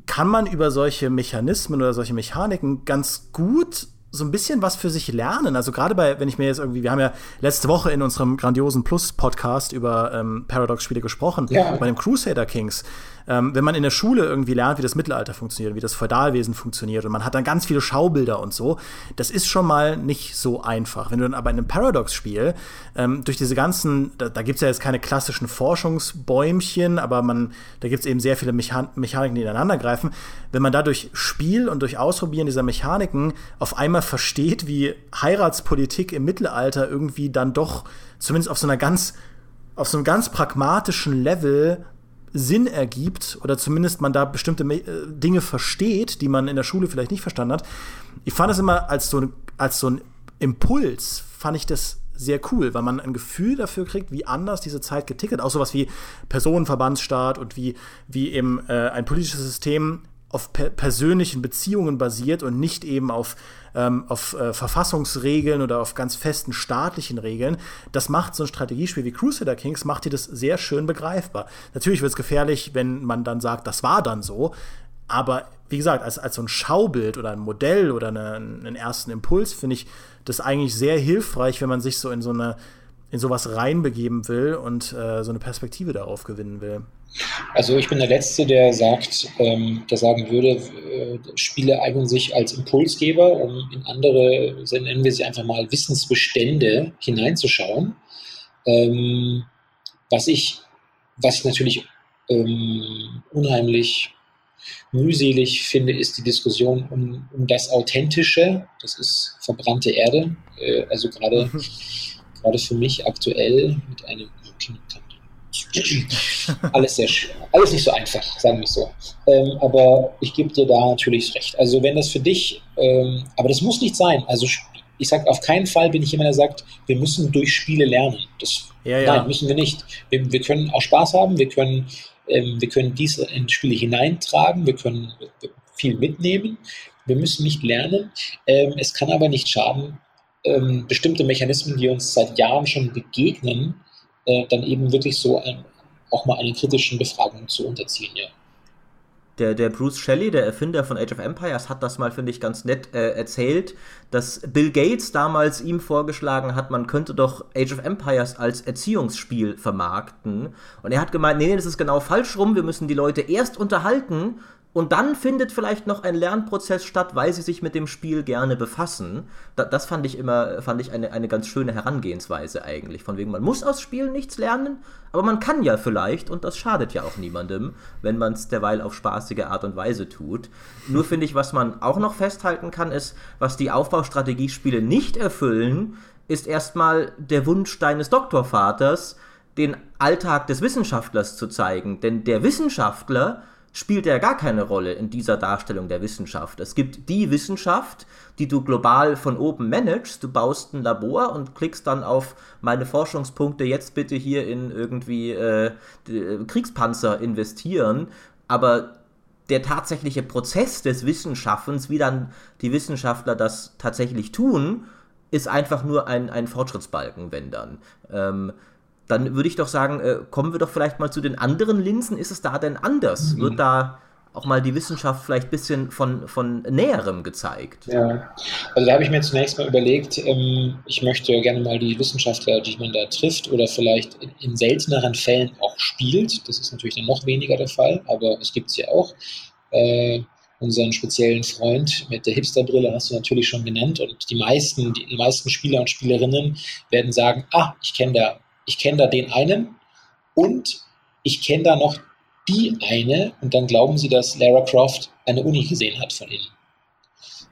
kann man über solche Mechanismen oder solche Mechaniken ganz gut so ein bisschen was für sich lernen. Also gerade bei, wenn ich mir jetzt irgendwie, wir haben ja letzte Woche in unserem grandiosen Plus-Podcast über ähm, Paradox-Spiele gesprochen, ja. bei dem Crusader Kings. Ähm, wenn man in der Schule irgendwie lernt, wie das Mittelalter funktioniert, wie das Feudalwesen funktioniert und man hat dann ganz viele Schaubilder und so, das ist schon mal nicht so einfach. Wenn du dann aber in einem Paradox-Spiel ähm, durch diese ganzen, da, da gibt es ja jetzt keine klassischen Forschungsbäumchen, aber man, da gibt es eben sehr viele Mechan Mechaniken, die ineinander greifen. Wenn man da durch Spiel und durch Ausprobieren dieser Mechaniken auf einmal versteht, wie Heiratspolitik im Mittelalter irgendwie dann doch zumindest auf so einer ganz auf so einem ganz pragmatischen Level Sinn ergibt oder zumindest man da bestimmte äh, Dinge versteht, die man in der Schule vielleicht nicht verstanden hat. Ich fand es immer als so, als so ein Impuls, fand ich das sehr cool, weil man ein Gefühl dafür kriegt, wie anders diese Zeit getickert. Auch sowas wie Personenverbandsstaat und wie, wie eben äh, ein politisches System auf per persönlichen Beziehungen basiert und nicht eben auf, ähm, auf äh, Verfassungsregeln oder auf ganz festen staatlichen Regeln. Das macht so ein Strategiespiel wie Crusader Kings, macht dir das sehr schön begreifbar. Natürlich wird es gefährlich, wenn man dann sagt, das war dann so. Aber wie gesagt, als, als so ein Schaubild oder ein Modell oder eine, einen ersten Impuls finde ich das eigentlich sehr hilfreich, wenn man sich so in so eine in sowas reinbegeben will und äh, so eine Perspektive darauf gewinnen will. Also ich bin der Letzte, der sagt, ähm, der sagen würde, äh, Spiele eignen sich als Impulsgeber, um in andere, nennen wir sie einfach mal, Wissensbestände hineinzuschauen. Ähm, was ich, was ich natürlich ähm, unheimlich mühselig finde, ist die Diskussion um, um das Authentische. Das ist verbrannte Erde. Äh, also gerade gerade für mich aktuell mit einem alles sehr alles nicht so einfach, sagen wir so. Ähm, aber ich gebe dir da natürlich recht. Also wenn das für dich, ähm, aber das muss nicht sein. Also ich sage auf keinen Fall bin ich jemand, der sagt, wir müssen durch Spiele lernen. Das, ja, ja. Nein, müssen wir nicht. Wir, wir, können auch Spaß haben. Wir können, ähm, wir können dies in Spiele hineintragen. Wir können viel mitnehmen. Wir müssen nicht lernen. Ähm, es kann aber nicht schaden, ähm, bestimmte Mechanismen, die uns seit Jahren schon begegnen, äh, dann eben wirklich so ein, auch mal einer kritischen Befragung zu unterziehen, ja. Der, der Bruce Shelley, der Erfinder von Age of Empires, hat das mal, finde ich, ganz nett äh, erzählt, dass Bill Gates damals ihm vorgeschlagen hat, man könnte doch Age of Empires als Erziehungsspiel vermarkten. Und er hat gemeint, nee, nee, das ist genau falsch rum, wir müssen die Leute erst unterhalten und dann findet vielleicht noch ein Lernprozess statt, weil sie sich mit dem Spiel gerne befassen. Da, das fand ich immer, fand ich eine, eine ganz schöne Herangehensweise eigentlich. Von wegen, man muss aus Spielen nichts lernen, aber man kann ja vielleicht, und das schadet ja auch niemandem, wenn man es derweil auf spaßige Art und Weise tut. Nur finde ich, was man auch noch festhalten kann, ist, was die Aufbaustrategiespiele nicht erfüllen, ist erstmal der Wunsch deines Doktorvaters, den Alltag des Wissenschaftlers zu zeigen. Denn der Wissenschaftler spielt ja gar keine Rolle in dieser Darstellung der Wissenschaft. Es gibt die Wissenschaft, die du global von oben managst. Du baust ein Labor und klickst dann auf meine Forschungspunkte jetzt bitte hier in irgendwie äh, Kriegspanzer investieren. Aber der tatsächliche Prozess des Wissenschaftens, wie dann die Wissenschaftler das tatsächlich tun, ist einfach nur ein, ein Fortschrittsbalken, wenn dann. Ähm, dann würde ich doch sagen, äh, kommen wir doch vielleicht mal zu den anderen Linsen. Ist es da denn anders? Mhm. Wird da auch mal die Wissenschaft vielleicht ein bisschen von, von Näherem gezeigt? Ja, also da habe ich mir zunächst mal überlegt, ähm, ich möchte gerne mal die Wissenschaftler, die man da trifft oder vielleicht in, in selteneren Fällen auch spielt. Das ist natürlich dann noch weniger der Fall, aber es gibt es ja auch. Äh, unseren speziellen Freund mit der Hipsterbrille hast du natürlich schon genannt und die meisten, die, die meisten Spieler und Spielerinnen werden sagen, ah, ich kenne da ich kenne da den einen und ich kenne da noch die eine und dann glauben sie, dass Lara Croft eine Uni gesehen hat von ihnen.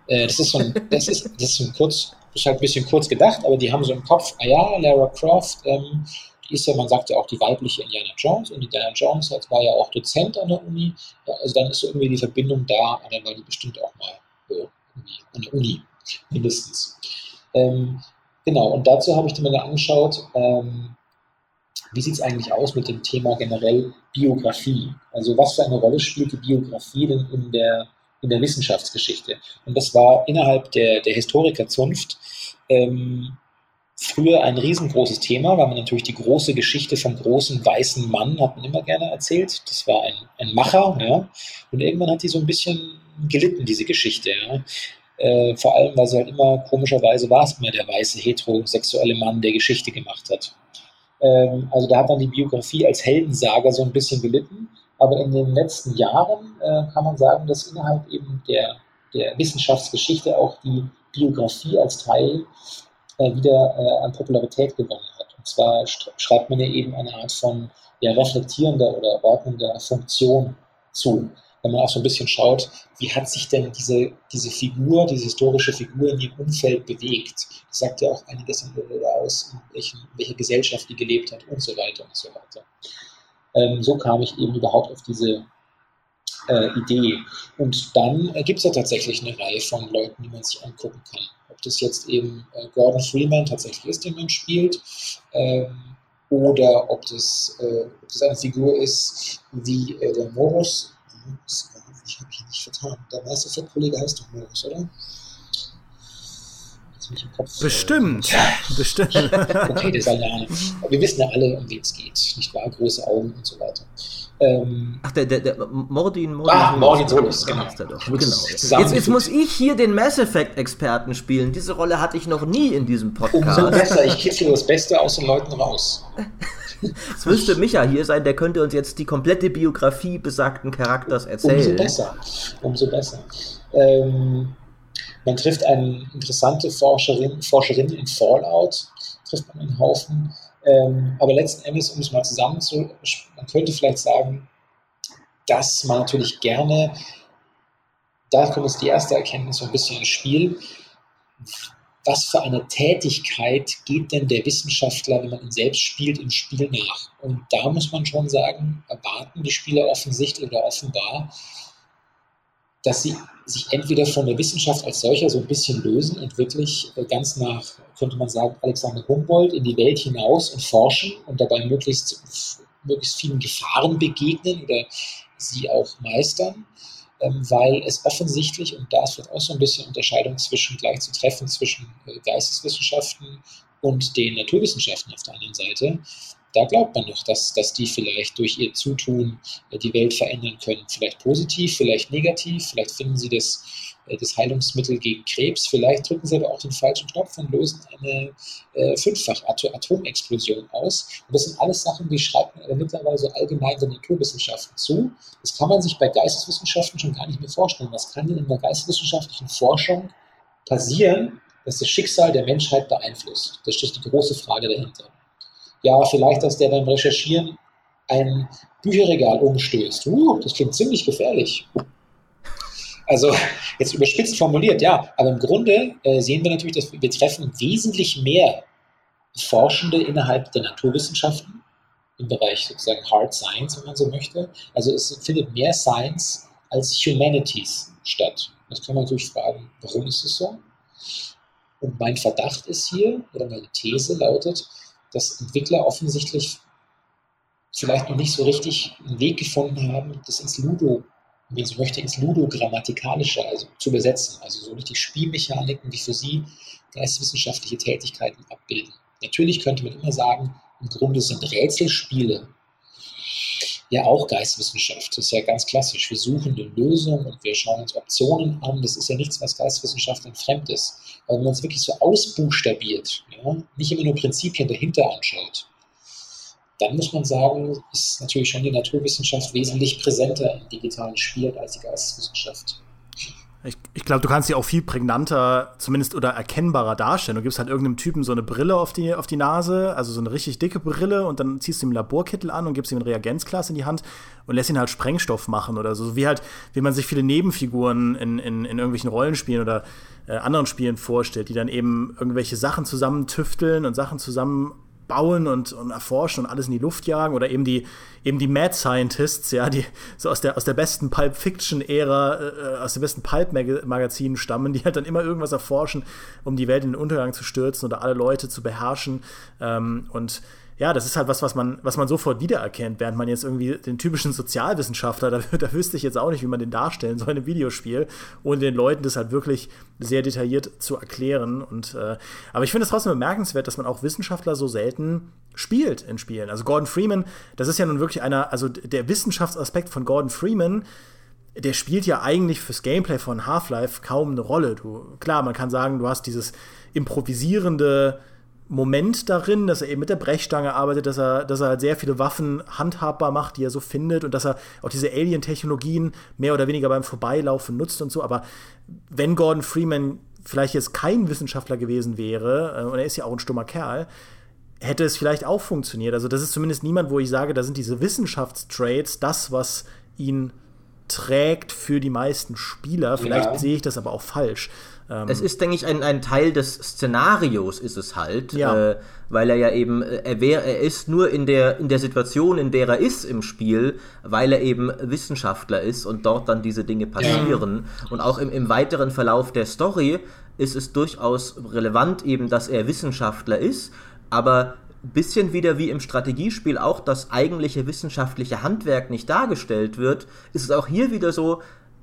Äh, das ist so ein, das ist, das ist so ein kurz, das ist halt ein bisschen kurz gedacht, aber die haben so im Kopf, ah ja, Lara Croft, ähm, die ist ja, man sagt ja auch die weibliche Indiana Jones und Indiana Jones war ja auch Dozent an der Uni, ja, also dann ist so irgendwie die Verbindung da und dann war die bestimmt auch mal so an der Uni, mindestens. Ähm, genau, und dazu habe ich mir dann angeschaut, ähm, wie sieht es eigentlich aus mit dem Thema generell Biografie? Also was für eine Rolle spielt die Biografie denn in der, in der Wissenschaftsgeschichte? Und das war innerhalb der, der Historikerzunft ähm, früher ein riesengroßes Thema, weil man natürlich die große Geschichte vom großen weißen Mann hat man immer gerne erzählt. Das war ein, ein Macher, ja. Und irgendwann hat die so ein bisschen gelitten, diese Geschichte, ja. Äh, vor allem, weil sie halt immer, komischerweise war es immer der weiße heterosexuelle Mann, der Geschichte gemacht hat. Ähm, also da hat dann die Biografie als Heldensaga so ein bisschen gelitten. Aber in den letzten Jahren äh, kann man sagen, dass innerhalb eben der, der Wissenschaftsgeschichte auch die Biografie als Teil äh, wieder äh, an Popularität gewonnen hat. Und zwar schreibt man ihr eben eine Art von ja, reflektierender oder ordnender Funktion zu. Wenn man auch so ein bisschen schaut, wie hat sich denn diese, diese Figur, diese historische Figur in ihrem Umfeld bewegt. Das sagt ja auch einiges aus, in, welchen, in welcher Gesellschaft die gelebt hat und so weiter und so weiter. Ähm, so kam ich eben überhaupt auf diese äh, Idee. Und dann äh, gibt es ja tatsächlich eine Reihe von Leuten, die man sich angucken kann. Ob das jetzt eben äh, Gordon Freeman tatsächlich ist, den man spielt, ähm, oder ob das, äh, ob das eine Figur ist wie äh, der Morus. Ich habe mich nicht vertan. Der Mass Kollege heißt doch Morus, oder? Bestimmt, bestimmt. okay, der soll ja Wir wissen ja alle, um wen es geht, nicht wahr? Große Augen und so weiter. Ähm, Ach, der, der, der Mordin, Mordin ah, Mordin Solus, genau. genau. Jetzt, jetzt, muss ich hier den Mass Effect-Experten spielen. Diese Rolle hatte ich noch nie in diesem Podcast. Umso besser, ich kitzel das Beste aus den Leuten raus. Es müsste Micha hier sein, der könnte uns jetzt die komplette Biografie besagten Charakters erzählen. Umso besser, umso besser. Ähm, man trifft eine interessante Forscherin, Forscherin in Fallout, trifft man einen Haufen ähm, aber letzten Endes, um es mal zusammenzu, man könnte vielleicht sagen, dass man natürlich gerne, da kommt jetzt die erste Erkenntnis so ein bisschen ins Spiel, was für eine Tätigkeit geht denn der Wissenschaftler, wenn man ihn selbst spielt, im Spiel nach? Und da muss man schon sagen, erwarten die Spieler offensichtlich oder offenbar, dass sie sich entweder von der Wissenschaft als solcher so ein bisschen lösen und wirklich äh, ganz nach, könnte man sagen, Alexander Humboldt in die Welt hinaus und forschen und dabei möglichst, möglichst vielen Gefahren begegnen oder sie auch meistern, ähm, weil es offensichtlich, und da ist vielleicht auch so ein bisschen Unterscheidung zwischen gleich zu treffen zwischen äh, Geisteswissenschaften und den Naturwissenschaften auf der anderen Seite, da glaubt man noch, dass, dass die vielleicht durch ihr Zutun äh, die Welt verändern können. Vielleicht positiv, vielleicht negativ, vielleicht finden sie das, äh, das Heilungsmittel gegen Krebs, vielleicht drücken sie aber auch den falschen Knopf und lösen eine äh, Fünffach-Atomexplosion aus. Und das sind alles Sachen, die schreibt man mittlerweile allgemein den Naturwissenschaften zu. Das kann man sich bei Geisteswissenschaften schon gar nicht mehr vorstellen. Was kann denn in der geisteswissenschaftlichen Forschung passieren, das das Schicksal der Menschheit beeinflusst? Das ist die große Frage dahinter ja, vielleicht, dass der beim Recherchieren ein Bücherregal umstößt. Uh, das klingt ziemlich gefährlich. Also jetzt überspitzt formuliert, ja, aber im Grunde äh, sehen wir natürlich, dass wir, treffen wesentlich mehr Forschende innerhalb der Naturwissenschaften im Bereich sozusagen Hard Science, wenn man so möchte. Also es findet mehr Science als Humanities statt. Das kann man natürlich fragen, warum ist es so? Und mein Verdacht ist hier, oder meine These lautet, dass Entwickler offensichtlich vielleicht noch nicht so richtig einen Weg gefunden haben, das ins Ludo, wie man so möchte, ins Ludo-Grammatikalische also zu übersetzen. Also so richtig Spielmechaniken, die für sie geisteswissenschaftliche Tätigkeiten abbilden. Natürlich könnte man immer sagen, im Grunde sind Rätselspiele ja auch Geisteswissenschaft. Das ist ja ganz klassisch. Wir suchen eine Lösung und wir schauen uns Optionen an. Das ist ja nichts, was Geisteswissenschaftlern fremd ist. Aber wenn man es wirklich so ausbuchstabiert, ja, nicht immer nur Prinzipien dahinter anschaut, dann muss man sagen, ist natürlich schon die Naturwissenschaft wesentlich präsenter im digitalen Spiel als die Geisteswissenschaft. Ich, ich glaube, du kannst sie auch viel prägnanter, zumindest oder erkennbarer darstellen. Du gibst halt irgendeinem Typen so eine Brille auf die, auf die Nase, also so eine richtig dicke Brille, und dann ziehst du ihm Laborkittel an und gibst ihm ein Reagenzglas in die Hand und lässt ihn halt Sprengstoff machen oder so. Wie halt, wie man sich viele Nebenfiguren in, in, in irgendwelchen Rollenspielen oder äh, anderen Spielen vorstellt, die dann eben irgendwelche Sachen zusammen tüfteln und Sachen zusammen bauen und, und erforschen und alles in die Luft jagen oder eben die eben die Mad Scientists, ja, die so aus der aus der besten Pulp Fiction Ära äh, aus den besten Pulp Magazinen stammen, die halt dann immer irgendwas erforschen, um die Welt in den Untergang zu stürzen oder alle Leute zu beherrschen ähm, und ja, das ist halt was, was man, was man sofort wiedererkennt, während man jetzt irgendwie den typischen Sozialwissenschaftler, da, da wüsste ich jetzt auch nicht, wie man den darstellen soll in einem Videospiel, ohne den Leuten das halt wirklich sehr detailliert zu erklären. Und, äh, aber ich finde es trotzdem bemerkenswert, dass man auch Wissenschaftler so selten spielt in Spielen. Also Gordon Freeman, das ist ja nun wirklich einer, also der Wissenschaftsaspekt von Gordon Freeman, der spielt ja eigentlich fürs Gameplay von Half-Life kaum eine Rolle. Du, klar, man kann sagen, du hast dieses improvisierende Moment darin, dass er eben mit der Brechstange arbeitet, dass er, dass er halt sehr viele Waffen handhabbar macht, die er so findet und dass er auch diese Alien-Technologien mehr oder weniger beim Vorbeilaufen nutzt und so. Aber wenn Gordon Freeman vielleicht jetzt kein Wissenschaftler gewesen wäre, äh, und er ist ja auch ein stummer Kerl, hätte es vielleicht auch funktioniert. Also das ist zumindest niemand, wo ich sage, da sind diese Wissenschaftstrades das, was ihn trägt für die meisten Spieler. Vielleicht ja. sehe ich das aber auch falsch. Ähm, es ist, denke ich, ein, ein Teil des Szenarios ist es halt, ja. äh, weil er ja eben, äh, er, wär, er ist nur in der, in der Situation, in der er ist im Spiel, weil er eben Wissenschaftler ist und dort dann diese Dinge passieren. Ja. Und auch im, im weiteren Verlauf der Story ist es durchaus relevant eben, dass er Wissenschaftler ist, aber bisschen wieder wie im Strategiespiel auch das eigentliche wissenschaftliche Handwerk nicht dargestellt wird, ist es auch hier wieder so,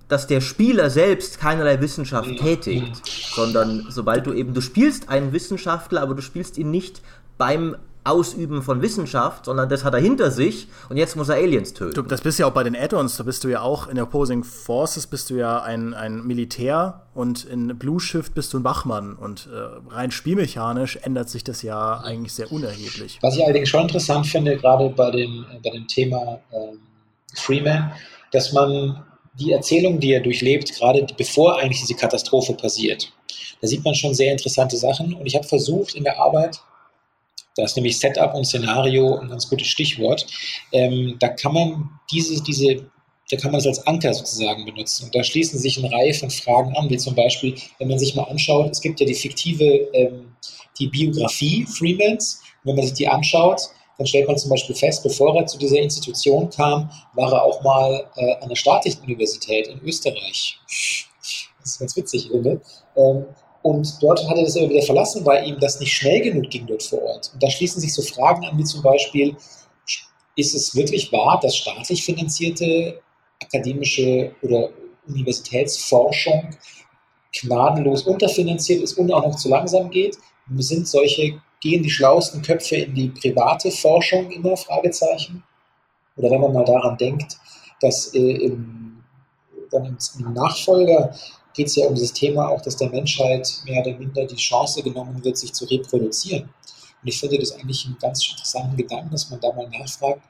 dass der Spieler selbst keinerlei Wissenschaft tätigt, sondern sobald du eben, du spielst einen Wissenschaftler, aber du spielst ihn nicht beim Ausüben von Wissenschaft, sondern das hat er hinter sich und jetzt muss er Aliens töten. Du, das bist ja auch bei den Add-ons, da bist du ja auch in Opposing Forces bist du ja ein, ein Militär und in Blue Shift bist du ein Wachmann und äh, rein spielmechanisch ändert sich das ja eigentlich sehr unerheblich. Was ich allerdings schon interessant finde, gerade bei dem, bei dem Thema ähm, Freeman, dass man die Erzählung, die er durchlebt, gerade bevor eigentlich diese Katastrophe passiert, da sieht man schon sehr interessante Sachen. Und ich habe versucht in der Arbeit, da ist nämlich Setup und Szenario ein ganz gutes Stichwort, ähm, da kann man diese, diese, da kann man es als Anker sozusagen benutzen. Und da schließen sich eine Reihe von Fragen an, wie zum Beispiel, wenn man sich mal anschaut, es gibt ja die fiktive, ähm, die Biografie Freemans. wenn man sich die anschaut, dann stellt man zum Beispiel fest, bevor er zu dieser Institution kam, war er auch mal äh, an der staatlichen Universität in Österreich. Das ist ganz witzig, finde. Ähm, und dort hat er das aber wieder verlassen, weil ihm das nicht schnell genug ging dort vor Ort. Und da schließen sich so Fragen an, wie zum Beispiel, ist es wirklich wahr, dass staatlich finanzierte akademische oder Universitätsforschung gnadenlos unterfinanziert ist und auch noch zu langsam geht? Sind solche gehen die schlauesten Köpfe in die private Forschung immer? Fragezeichen. Oder wenn man mal daran denkt, dass äh, im, dann im, Nachfolger geht es ja um dieses Thema auch, dass der Menschheit mehr oder minder die Chance genommen wird, sich zu reproduzieren. Und ich finde das eigentlich einen ganz interessanten Gedanken, dass man da mal nachfragt,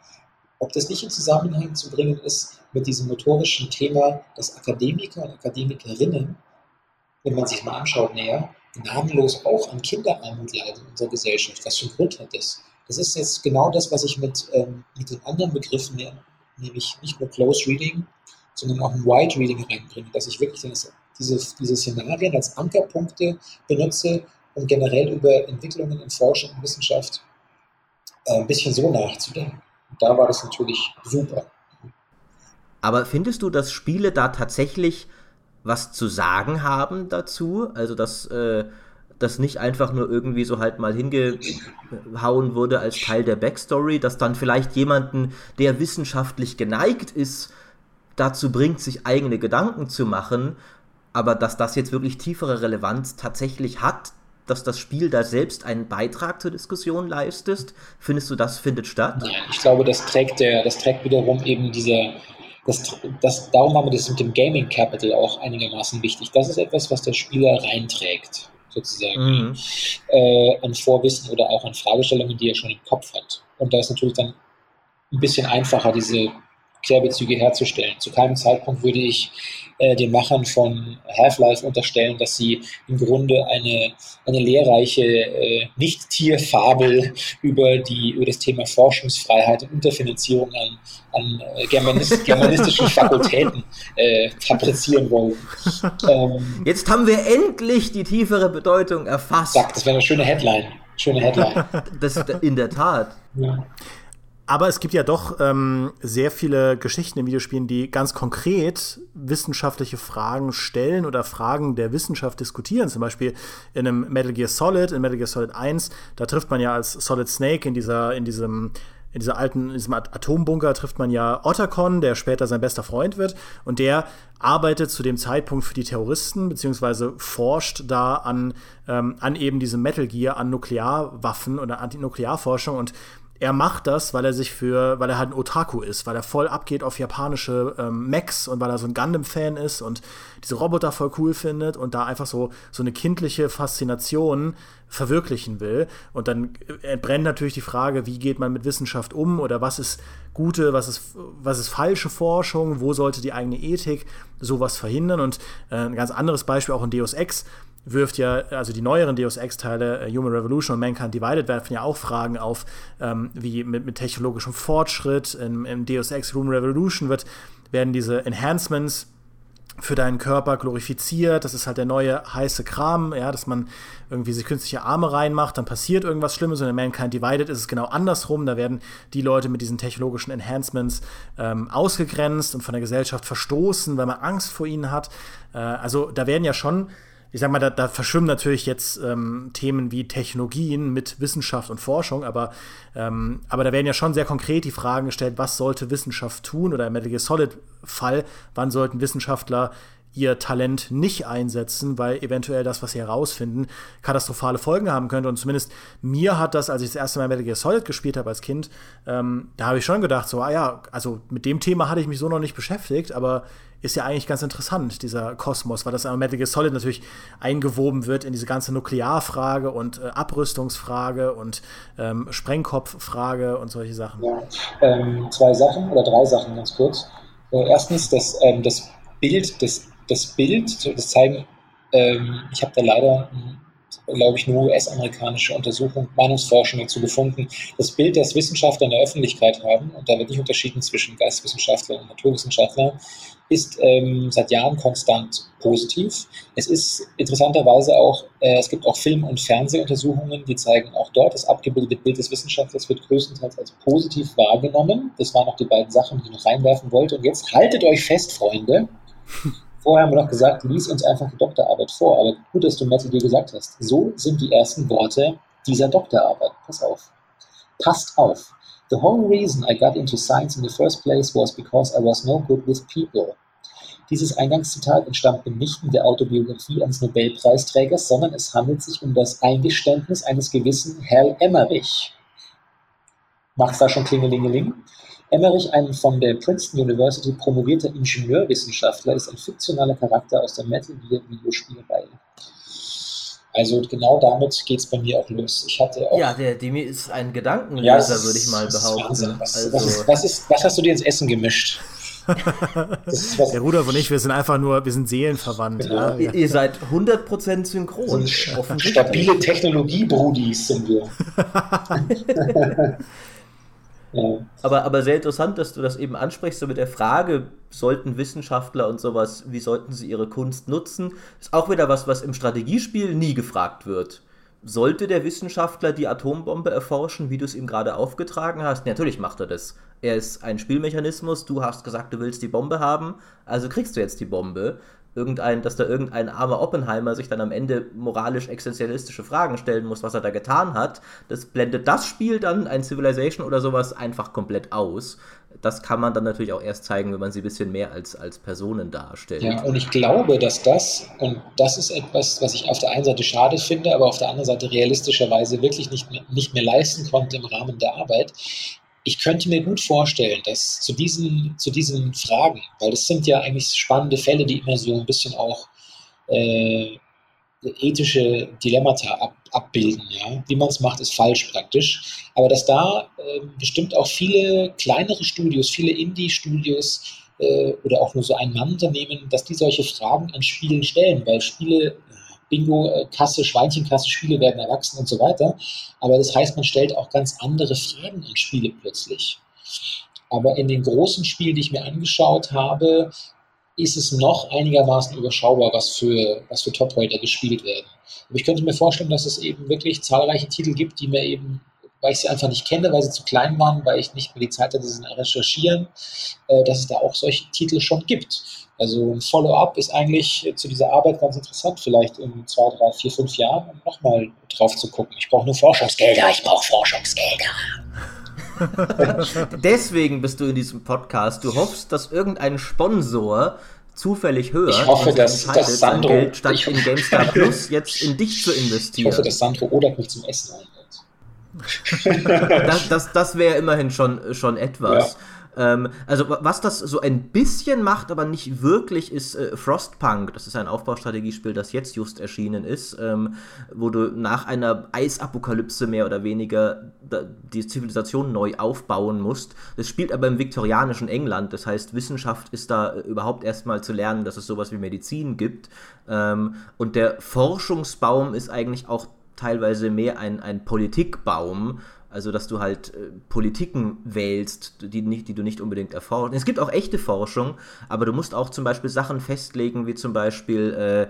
ob das nicht in Zusammenhang zu bringen ist mit diesem motorischen Thema, dass Akademiker und Akademikerinnen, wenn man sich mal anschaut näher, gnadenlos auch an Kinderarmut leiden in unserer Gesellschaft. Was für einen Grund hat das? Das ist jetzt genau das, was ich mit, ähm, mit den anderen Begriffen, nämlich nicht nur Close Reading, sondern auch ein Wide Reading reinbringe, dass ich wirklich diese, diese Szenarien als Ankerpunkte benutze, um generell über Entwicklungen in Forschung und Wissenschaft äh, ein bisschen so nachzudenken. Und da war das natürlich super. Aber findest du, dass Spiele da tatsächlich was zu sagen haben dazu. Also dass äh, das nicht einfach nur irgendwie so halt mal hingehauen wurde als Teil der Backstory, dass dann vielleicht jemanden, der wissenschaftlich geneigt ist, dazu bringt, sich eigene Gedanken zu machen, aber dass das jetzt wirklich tiefere Relevanz tatsächlich hat, dass das Spiel da selbst einen Beitrag zur Diskussion leistet? Findest du, das findet statt? Nein, ich glaube, das trägt der, das trägt wiederum eben dieser das, das, darum haben wir das mit dem Gaming Capital auch einigermaßen wichtig. Das ist etwas, was der Spieler reinträgt, sozusagen, mhm. äh, an Vorwissen oder auch an Fragestellungen, die er schon im Kopf hat. Und da ist natürlich dann ein bisschen einfacher, diese Querbezüge herzustellen. Zu keinem Zeitpunkt würde ich äh, den Machern von Half-Life unterstellen, dass sie im Grunde eine, eine lehrreiche äh, Nicht-Tier-Fabel über, über das Thema Forschungsfreiheit und Unterfinanzierung an, an äh, Germanist, germanistischen Fakultäten äh, fabrizieren wollen. Ähm, Jetzt haben wir endlich die tiefere Bedeutung erfasst. Sagt, das wäre eine schöne Headline. Schöne Headline. Das in der Tat. Ja. Aber es gibt ja doch ähm, sehr viele Geschichten in Videospielen, die ganz konkret wissenschaftliche Fragen stellen oder Fragen der Wissenschaft diskutieren. Zum Beispiel in einem Metal Gear Solid, in Metal Gear Solid 1, da trifft man ja als Solid Snake in dieser, in diesem in dieser alten, in diesem Atombunker trifft man ja Otacon, der später sein bester Freund wird. Und der arbeitet zu dem Zeitpunkt für die Terroristen, beziehungsweise forscht da an, ähm, an eben diesem Metal Gear, an Nuklearwaffen oder Antinuklearforschung. Und er macht das, weil er sich für, weil er halt ein Otaku ist, weil er voll abgeht auf japanische ähm, Mechs und weil er so ein Gundam-Fan ist und diese Roboter voll cool findet und da einfach so, so eine kindliche Faszination verwirklichen will. Und dann entbrennt natürlich die Frage, wie geht man mit Wissenschaft um oder was ist gute, was ist, was ist falsche Forschung, wo sollte die eigene Ethik sowas verhindern. Und äh, ein ganz anderes Beispiel auch in Deus Ex wirft ja, also die neueren Deus Ex-Teile, äh, Human Revolution und Mankind Divided, werfen ja auch Fragen auf, ähm, wie mit, mit technologischem Fortschritt. Im, Im Deus Ex Human Revolution wird, werden diese Enhancements für deinen Körper glorifiziert. Das ist halt der neue heiße Kram, ja, dass man irgendwie sich künstliche Arme reinmacht, dann passiert irgendwas Schlimmes und in Mankind Divided ist es genau andersrum. Da werden die Leute mit diesen technologischen Enhancements ähm, ausgegrenzt und von der Gesellschaft verstoßen, weil man Angst vor ihnen hat. Äh, also da werden ja schon ich sag mal, da, da verschwimmen natürlich jetzt ähm, Themen wie Technologien mit Wissenschaft und Forschung, aber, ähm, aber da werden ja schon sehr konkret die Fragen gestellt, was sollte Wissenschaft tun? Oder im Metal Gear Solid Fall, wann sollten Wissenschaftler ihr Talent nicht einsetzen, weil eventuell das, was sie herausfinden, katastrophale Folgen haben könnte. Und zumindest mir hat das, als ich das erste Mal Metal Gear Solid gespielt habe als Kind, ähm, da habe ich schon gedacht, so, ah ja, also mit dem Thema hatte ich mich so noch nicht beschäftigt, aber ist ja eigentlich ganz interessant, dieser Kosmos, weil das Metal Gear Solid natürlich eingewoben wird in diese ganze Nuklearfrage und äh, Abrüstungsfrage und ähm, Sprengkopffrage und solche Sachen. Ja, ähm, zwei Sachen oder drei Sachen ganz kurz. Äh, erstens, das, ähm, das Bild, das, das Bild, das zeigen, ähm, ich habe da leider glaube ich, nur US-amerikanische Untersuchung, Meinungsforschung dazu gefunden. Das Bild, das Wissenschaftler in der Öffentlichkeit haben, und da wird nicht unterschieden zwischen Geisteswissenschaftler und Naturwissenschaftler, ist ähm, seit Jahren konstant positiv. Es ist interessanterweise auch, äh, es gibt auch Film- und Fernsehuntersuchungen, die zeigen auch dort, das abgebildete Bild des Wissenschaftlers wird größtenteils als positiv wahrgenommen. Das waren auch die beiden Sachen, die ich noch reinwerfen wollte. Und jetzt haltet euch fest, Freunde. Vorher haben wir noch gesagt, lies uns einfach die Doktorarbeit vor. Aber gut, dass du Matthew dir gesagt hast. So sind die ersten Worte dieser Doktorarbeit. Pass auf. Passt auf. The whole reason I got into science in the first place was because I was no good with people. Dieses Eingangszitat entstammt nicht der Autobiografie eines Nobelpreisträgers, sondern es handelt sich um das Eingeständnis eines gewissen Hal Emmerich. Macht's da schon Klingelingeling? Emmerich, ein von der Princeton University promovierter Ingenieurwissenschaftler, ist ein fiktionaler Charakter aus der Metal Gear Videospielreihe. Also genau damit geht es bei mir auch los. Ich hatte auch, ja, der Demi ist ein Gedankenleser, ja, würde ich mal behaupten. Was, also, was, ist, was, ist, was hast du dir ins Essen gemischt? der Rudolf und ich, wir sind einfach nur, wir sind seelenverwandt. Genau. Ja. Ihr, ihr seid 100% synchron. So stabile Technologie-Brudis sind wir. Aber, aber sehr interessant, dass du das eben ansprichst, so mit der Frage, sollten Wissenschaftler und sowas, wie sollten sie ihre Kunst nutzen? Ist auch wieder was, was im Strategiespiel nie gefragt wird. Sollte der Wissenschaftler die Atombombe erforschen, wie du es ihm gerade aufgetragen hast? Natürlich macht er das. Er ist ein Spielmechanismus, du hast gesagt, du willst die Bombe haben, also kriegst du jetzt die Bombe irgendein, dass da irgendein armer Oppenheimer sich dann am Ende moralisch existenzialistische Fragen stellen muss, was er da getan hat, das blendet das Spiel dann, ein Civilization oder sowas, einfach komplett aus. Das kann man dann natürlich auch erst zeigen, wenn man sie ein bisschen mehr als, als Personen darstellt. Ja, und ich glaube, dass das, und das ist etwas, was ich auf der einen Seite schade finde, aber auf der anderen Seite realistischerweise wirklich nicht nicht mehr leisten konnte im Rahmen der Arbeit, ich könnte mir gut vorstellen, dass zu diesen, zu diesen Fragen, weil das sind ja eigentlich spannende Fälle, die immer so ein bisschen auch äh, ethische Dilemmata ab, abbilden. Ja? Wie man es macht, ist falsch praktisch. Aber dass da äh, bestimmt auch viele kleinere Studios, viele Indie-Studios äh, oder auch nur so ein Mann-Unternehmen, dass die solche Fragen an Spielen stellen, weil Spiele Bingo-Kasse, Schweinchenkasse, Spiele werden erwachsen und so weiter. Aber das heißt, man stellt auch ganz andere Fragen an Spiele plötzlich. Aber in den großen Spielen, die ich mir angeschaut habe, ist es noch einigermaßen überschaubar, was für, was für Top-Rater gespielt werden. Aber ich könnte mir vorstellen, dass es eben wirklich zahlreiche Titel gibt, die mir eben, weil ich sie einfach nicht kenne, weil sie zu klein waren, weil ich nicht mehr die Zeit hatte, sie recherchieren, äh, dass es da auch solche Titel schon gibt. Also ein Follow-up ist eigentlich zu dieser Arbeit ganz interessant, vielleicht in zwei, drei, vier, fünf Jahren, um nochmal drauf zu gucken. Ich brauche nur Forschungsgelder, ich brauche Forschungsgelder. Deswegen bist du in diesem Podcast. Du hoffst, dass irgendein Sponsor zufällig hört ich hoffe, dass, dass Sandro, Geld statt ich, in GameStar Plus jetzt in dich zu investieren. Ich hoffe, dass Sandro oder mich zum Essen einlädt. das das, das wäre immerhin schon, schon etwas. Ja. Ähm, also was das so ein bisschen macht, aber nicht wirklich, ist äh, Frostpunk. Das ist ein Aufbaustrategiespiel, das jetzt just erschienen ist, ähm, wo du nach einer Eisapokalypse mehr oder weniger die Zivilisation neu aufbauen musst. Das spielt aber im viktorianischen England. Das heißt, Wissenschaft ist da äh, überhaupt erstmal zu lernen, dass es sowas wie Medizin gibt. Ähm, und der Forschungsbaum ist eigentlich auch teilweise mehr ein, ein Politikbaum also, dass du halt äh, Politiken wählst, die, nicht, die du nicht unbedingt erforschst. Es gibt auch echte Forschung, aber du musst auch zum Beispiel Sachen festlegen, wie zum Beispiel, äh,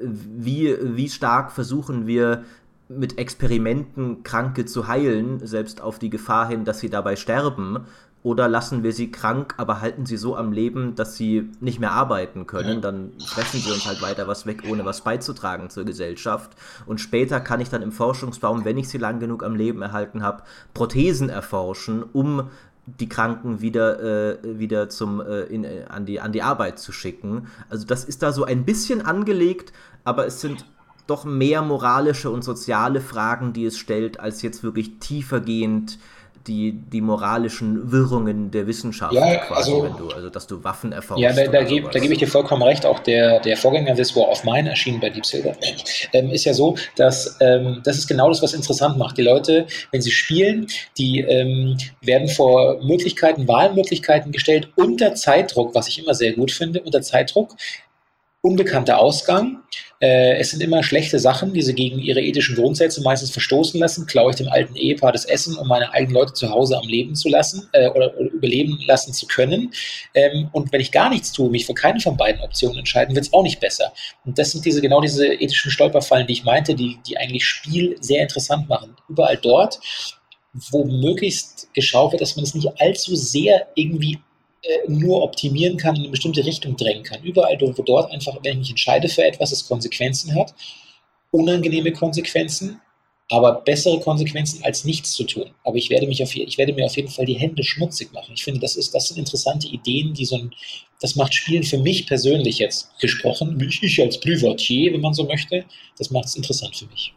wie, wie stark versuchen wir mit Experimenten Kranke zu heilen, selbst auf die Gefahr hin, dass sie dabei sterben. Oder lassen wir sie krank, aber halten sie so am Leben, dass sie nicht mehr arbeiten können. Dann fressen sie uns halt weiter was weg, ohne was beizutragen zur Gesellschaft. Und später kann ich dann im Forschungsbaum, wenn ich sie lang genug am Leben erhalten habe, Prothesen erforschen, um die Kranken wieder, äh, wieder zum, äh, in, äh, an, die, an die Arbeit zu schicken. Also das ist da so ein bisschen angelegt, aber es sind doch mehr moralische und soziale Fragen, die es stellt, als jetzt wirklich tiefergehend die, die moralischen Wirrungen der Wissenschaft ja, quasi, also, wenn du, also dass du Waffen erforschst. Ja, da, da, geb, da gebe ich dir vollkommen recht. Auch der, der Vorgänger This War of Mine, erschienen bei Deep Silver, ähm, ist ja so, dass ähm, das ist genau das, was interessant macht. Die Leute, wenn sie spielen, die ähm, werden vor Möglichkeiten, Wahlmöglichkeiten gestellt unter Zeitdruck, was ich immer sehr gut finde, unter Zeitdruck unbekannter Ausgang. Äh, es sind immer schlechte Sachen, die sie gegen ihre ethischen Grundsätze meistens verstoßen lassen. Klaue ich dem alten Ehepaar das Essen, um meine eigenen Leute zu Hause am Leben zu lassen äh, oder, oder, überleben lassen zu können. Ähm, und wenn ich gar nichts tue, mich für keine von beiden Optionen entscheiden, wird es auch nicht besser. Und das sind diese genau diese ethischen Stolperfallen, die ich meinte, die, die eigentlich Spiel sehr interessant machen. Überall dort, wo möglichst geschaut wird, dass man es nicht allzu sehr irgendwie nur optimieren kann, in eine bestimmte Richtung drängen kann. Überall, wo dort einfach, wenn ich mich entscheide für etwas, es Konsequenzen hat, unangenehme Konsequenzen, aber bessere Konsequenzen als nichts zu tun. Aber ich werde, mich auf, ich werde mir auf jeden Fall die Hände schmutzig machen. Ich finde, das, ist, das sind interessante Ideen, die so ein, das macht Spielen für mich persönlich jetzt gesprochen, ich als Privatier, wenn man so möchte, das macht es interessant für mich.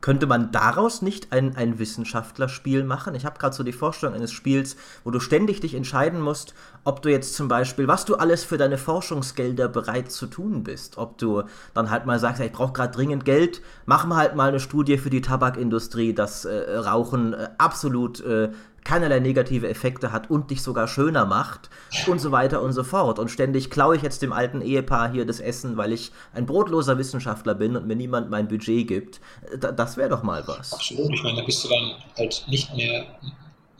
Könnte man daraus nicht ein, ein Wissenschaftlerspiel machen? Ich habe gerade so die Vorstellung eines Spiels, wo du ständig dich entscheiden musst, ob du jetzt zum Beispiel, was du alles für deine Forschungsgelder bereit zu tun bist. Ob du dann halt mal sagst, ich brauche gerade dringend Geld, machen wir halt mal eine Studie für die Tabakindustrie, dass äh, Rauchen äh, absolut äh, keinerlei negative Effekte hat und dich sogar schöner macht und so weiter und so fort. Und ständig klaue ich jetzt dem alten Ehepaar hier das Essen, weil ich ein brotloser Wissenschaftler bin und mir niemand mein Budget gibt. das wäre doch mal was. Absolut. Ich meine, da bist du dann halt nicht mehr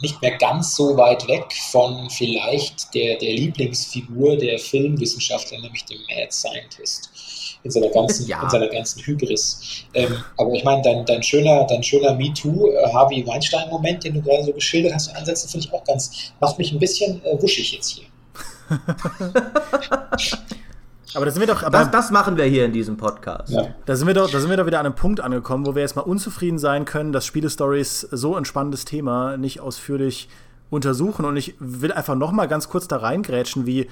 nicht mehr ganz so weit weg von vielleicht der, der Lieblingsfigur der Filmwissenschaftler, nämlich dem Mad Scientist in seiner ganzen, ja. in seiner ganzen Hybris. Ähm, aber ich meine, dein, dein schöner, dein schöner MeToo, äh, Harvey Weinstein-Moment, den du gerade so geschildert hast, Ansätze finde ich auch ganz, macht mich ein bisschen äh, wuschig jetzt hier. Aber da sind wir doch. Das, das, machen wir hier in diesem Podcast. Ja. Da, sind wir doch, da sind wir doch wieder an einem Punkt angekommen, wo wir jetzt mal unzufrieden sein können, dass Spielestories so ein spannendes Thema nicht ausführlich untersuchen. Und ich will einfach noch mal ganz kurz da reingrätschen, wie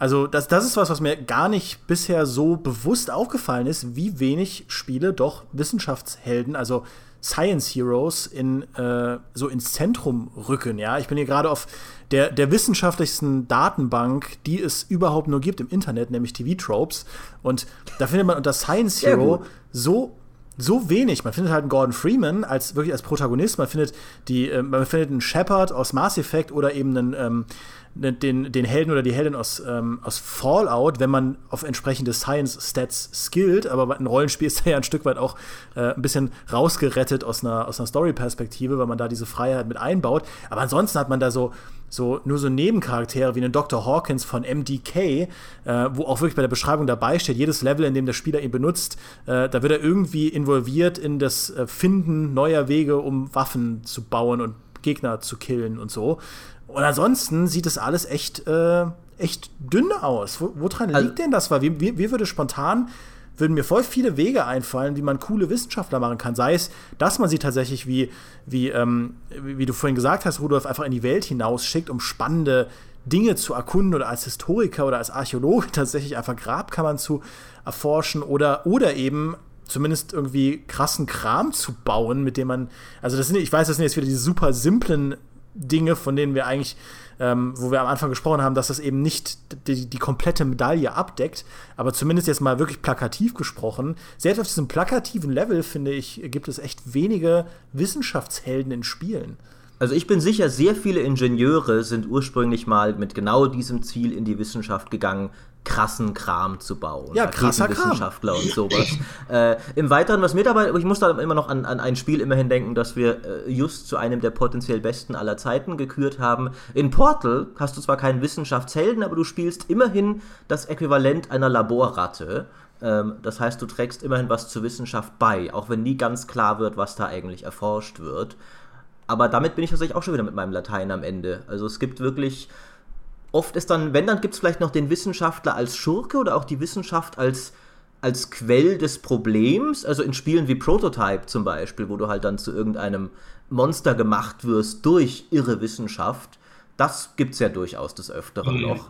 also das, das ist was, was mir gar nicht bisher so bewusst aufgefallen ist, wie wenig Spiele doch Wissenschaftshelden, also Science Heroes in, äh, so ins Zentrum rücken. Ja, ich bin hier gerade auf der, der wissenschaftlichsten Datenbank, die es überhaupt nur gibt im Internet, nämlich TV Tropes. Und da findet man unter Science Hero so so wenig. Man findet halt einen Gordon Freeman als wirklich als Protagonist. Man findet die, äh, man findet einen Shepard aus Mass Effect oder eben einen ähm, den, den Helden oder die Heldin aus, ähm, aus Fallout, wenn man auf entsprechende Science-Stats skillt, aber ein Rollenspiel ist ja ein Stück weit auch äh, ein bisschen rausgerettet aus einer, aus einer Story-Perspektive, weil man da diese Freiheit mit einbaut. Aber ansonsten hat man da so, so nur so Nebencharaktere wie einen Dr. Hawkins von MDK, äh, wo auch wirklich bei der Beschreibung dabei steht, jedes Level, in dem der Spieler ihn benutzt, äh, da wird er irgendwie involviert in das äh, Finden neuer Wege, um Waffen zu bauen und Gegner zu killen und so. Und ansonsten sieht es alles echt, äh, echt dünn aus. Wo, woran also, liegt denn das? Weil wie, wie, wie würde spontan würden mir voll viele Wege einfallen, wie man coole Wissenschaftler machen kann. Sei es, dass man sie tatsächlich, wie, wie, ähm, wie du vorhin gesagt hast, Rudolf, einfach in die Welt hinausschickt, um spannende Dinge zu erkunden oder als Historiker oder als Archäologe tatsächlich einfach Grabkammern zu erforschen oder, oder eben zumindest irgendwie krassen Kram zu bauen, mit dem man, also das sind, ich weiß, das sind jetzt wieder diese super simplen Dinge, von denen wir eigentlich, ähm, wo wir am Anfang gesprochen haben, dass das eben nicht die, die, komplette Medaille abdeckt, aber zumindest jetzt mal wirklich plakativ gesprochen. Selbst auf diesem plakativen Level, finde ich, gibt es echt wenige Wissenschaftshelden in Spielen. Also ich bin sicher, sehr viele Ingenieure sind ursprünglich mal mit genau diesem Ziel in die Wissenschaft gegangen, krassen Kram zu bauen. Ja, krasser Wissenschaftler und sowas. äh, Im Weiteren, was mir dabei, ich muss da immer noch an, an ein Spiel immerhin denken, das wir äh, just zu einem der potenziell besten aller Zeiten gekürt haben. In Portal hast du zwar keinen Wissenschaftshelden, aber du spielst immerhin das Äquivalent einer Laborratte. Ähm, das heißt, du trägst immerhin was zur Wissenschaft bei, auch wenn nie ganz klar wird, was da eigentlich erforscht wird. Aber damit bin ich tatsächlich auch schon wieder mit meinem Latein am Ende. Also es gibt wirklich, oft ist dann, wenn, dann gibt es vielleicht noch den Wissenschaftler als Schurke oder auch die Wissenschaft als, als Quell des Problems. Also in Spielen wie Prototype zum Beispiel, wo du halt dann zu irgendeinem Monster gemacht wirst durch irre Wissenschaft. Das gibt es ja durchaus des Öfteren mhm. noch.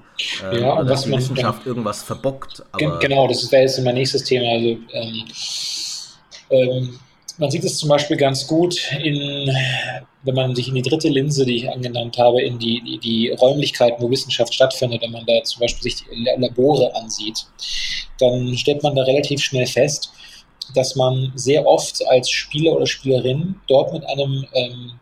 Äh, ja, dass die Wissenschaft irgendwas verbockt. genau, das wäre jetzt mein nächstes Thema. Also, ähm, ähm, man sieht es zum Beispiel ganz gut, in, wenn man sich in die dritte Linse, die ich angenannt habe, in die, die, die Räumlichkeiten, wo Wissenschaft stattfindet, wenn man da zum Beispiel sich die Labore ansieht, dann stellt man da relativ schnell fest, dass man sehr oft als Spieler oder Spielerin dort mit einem ähm,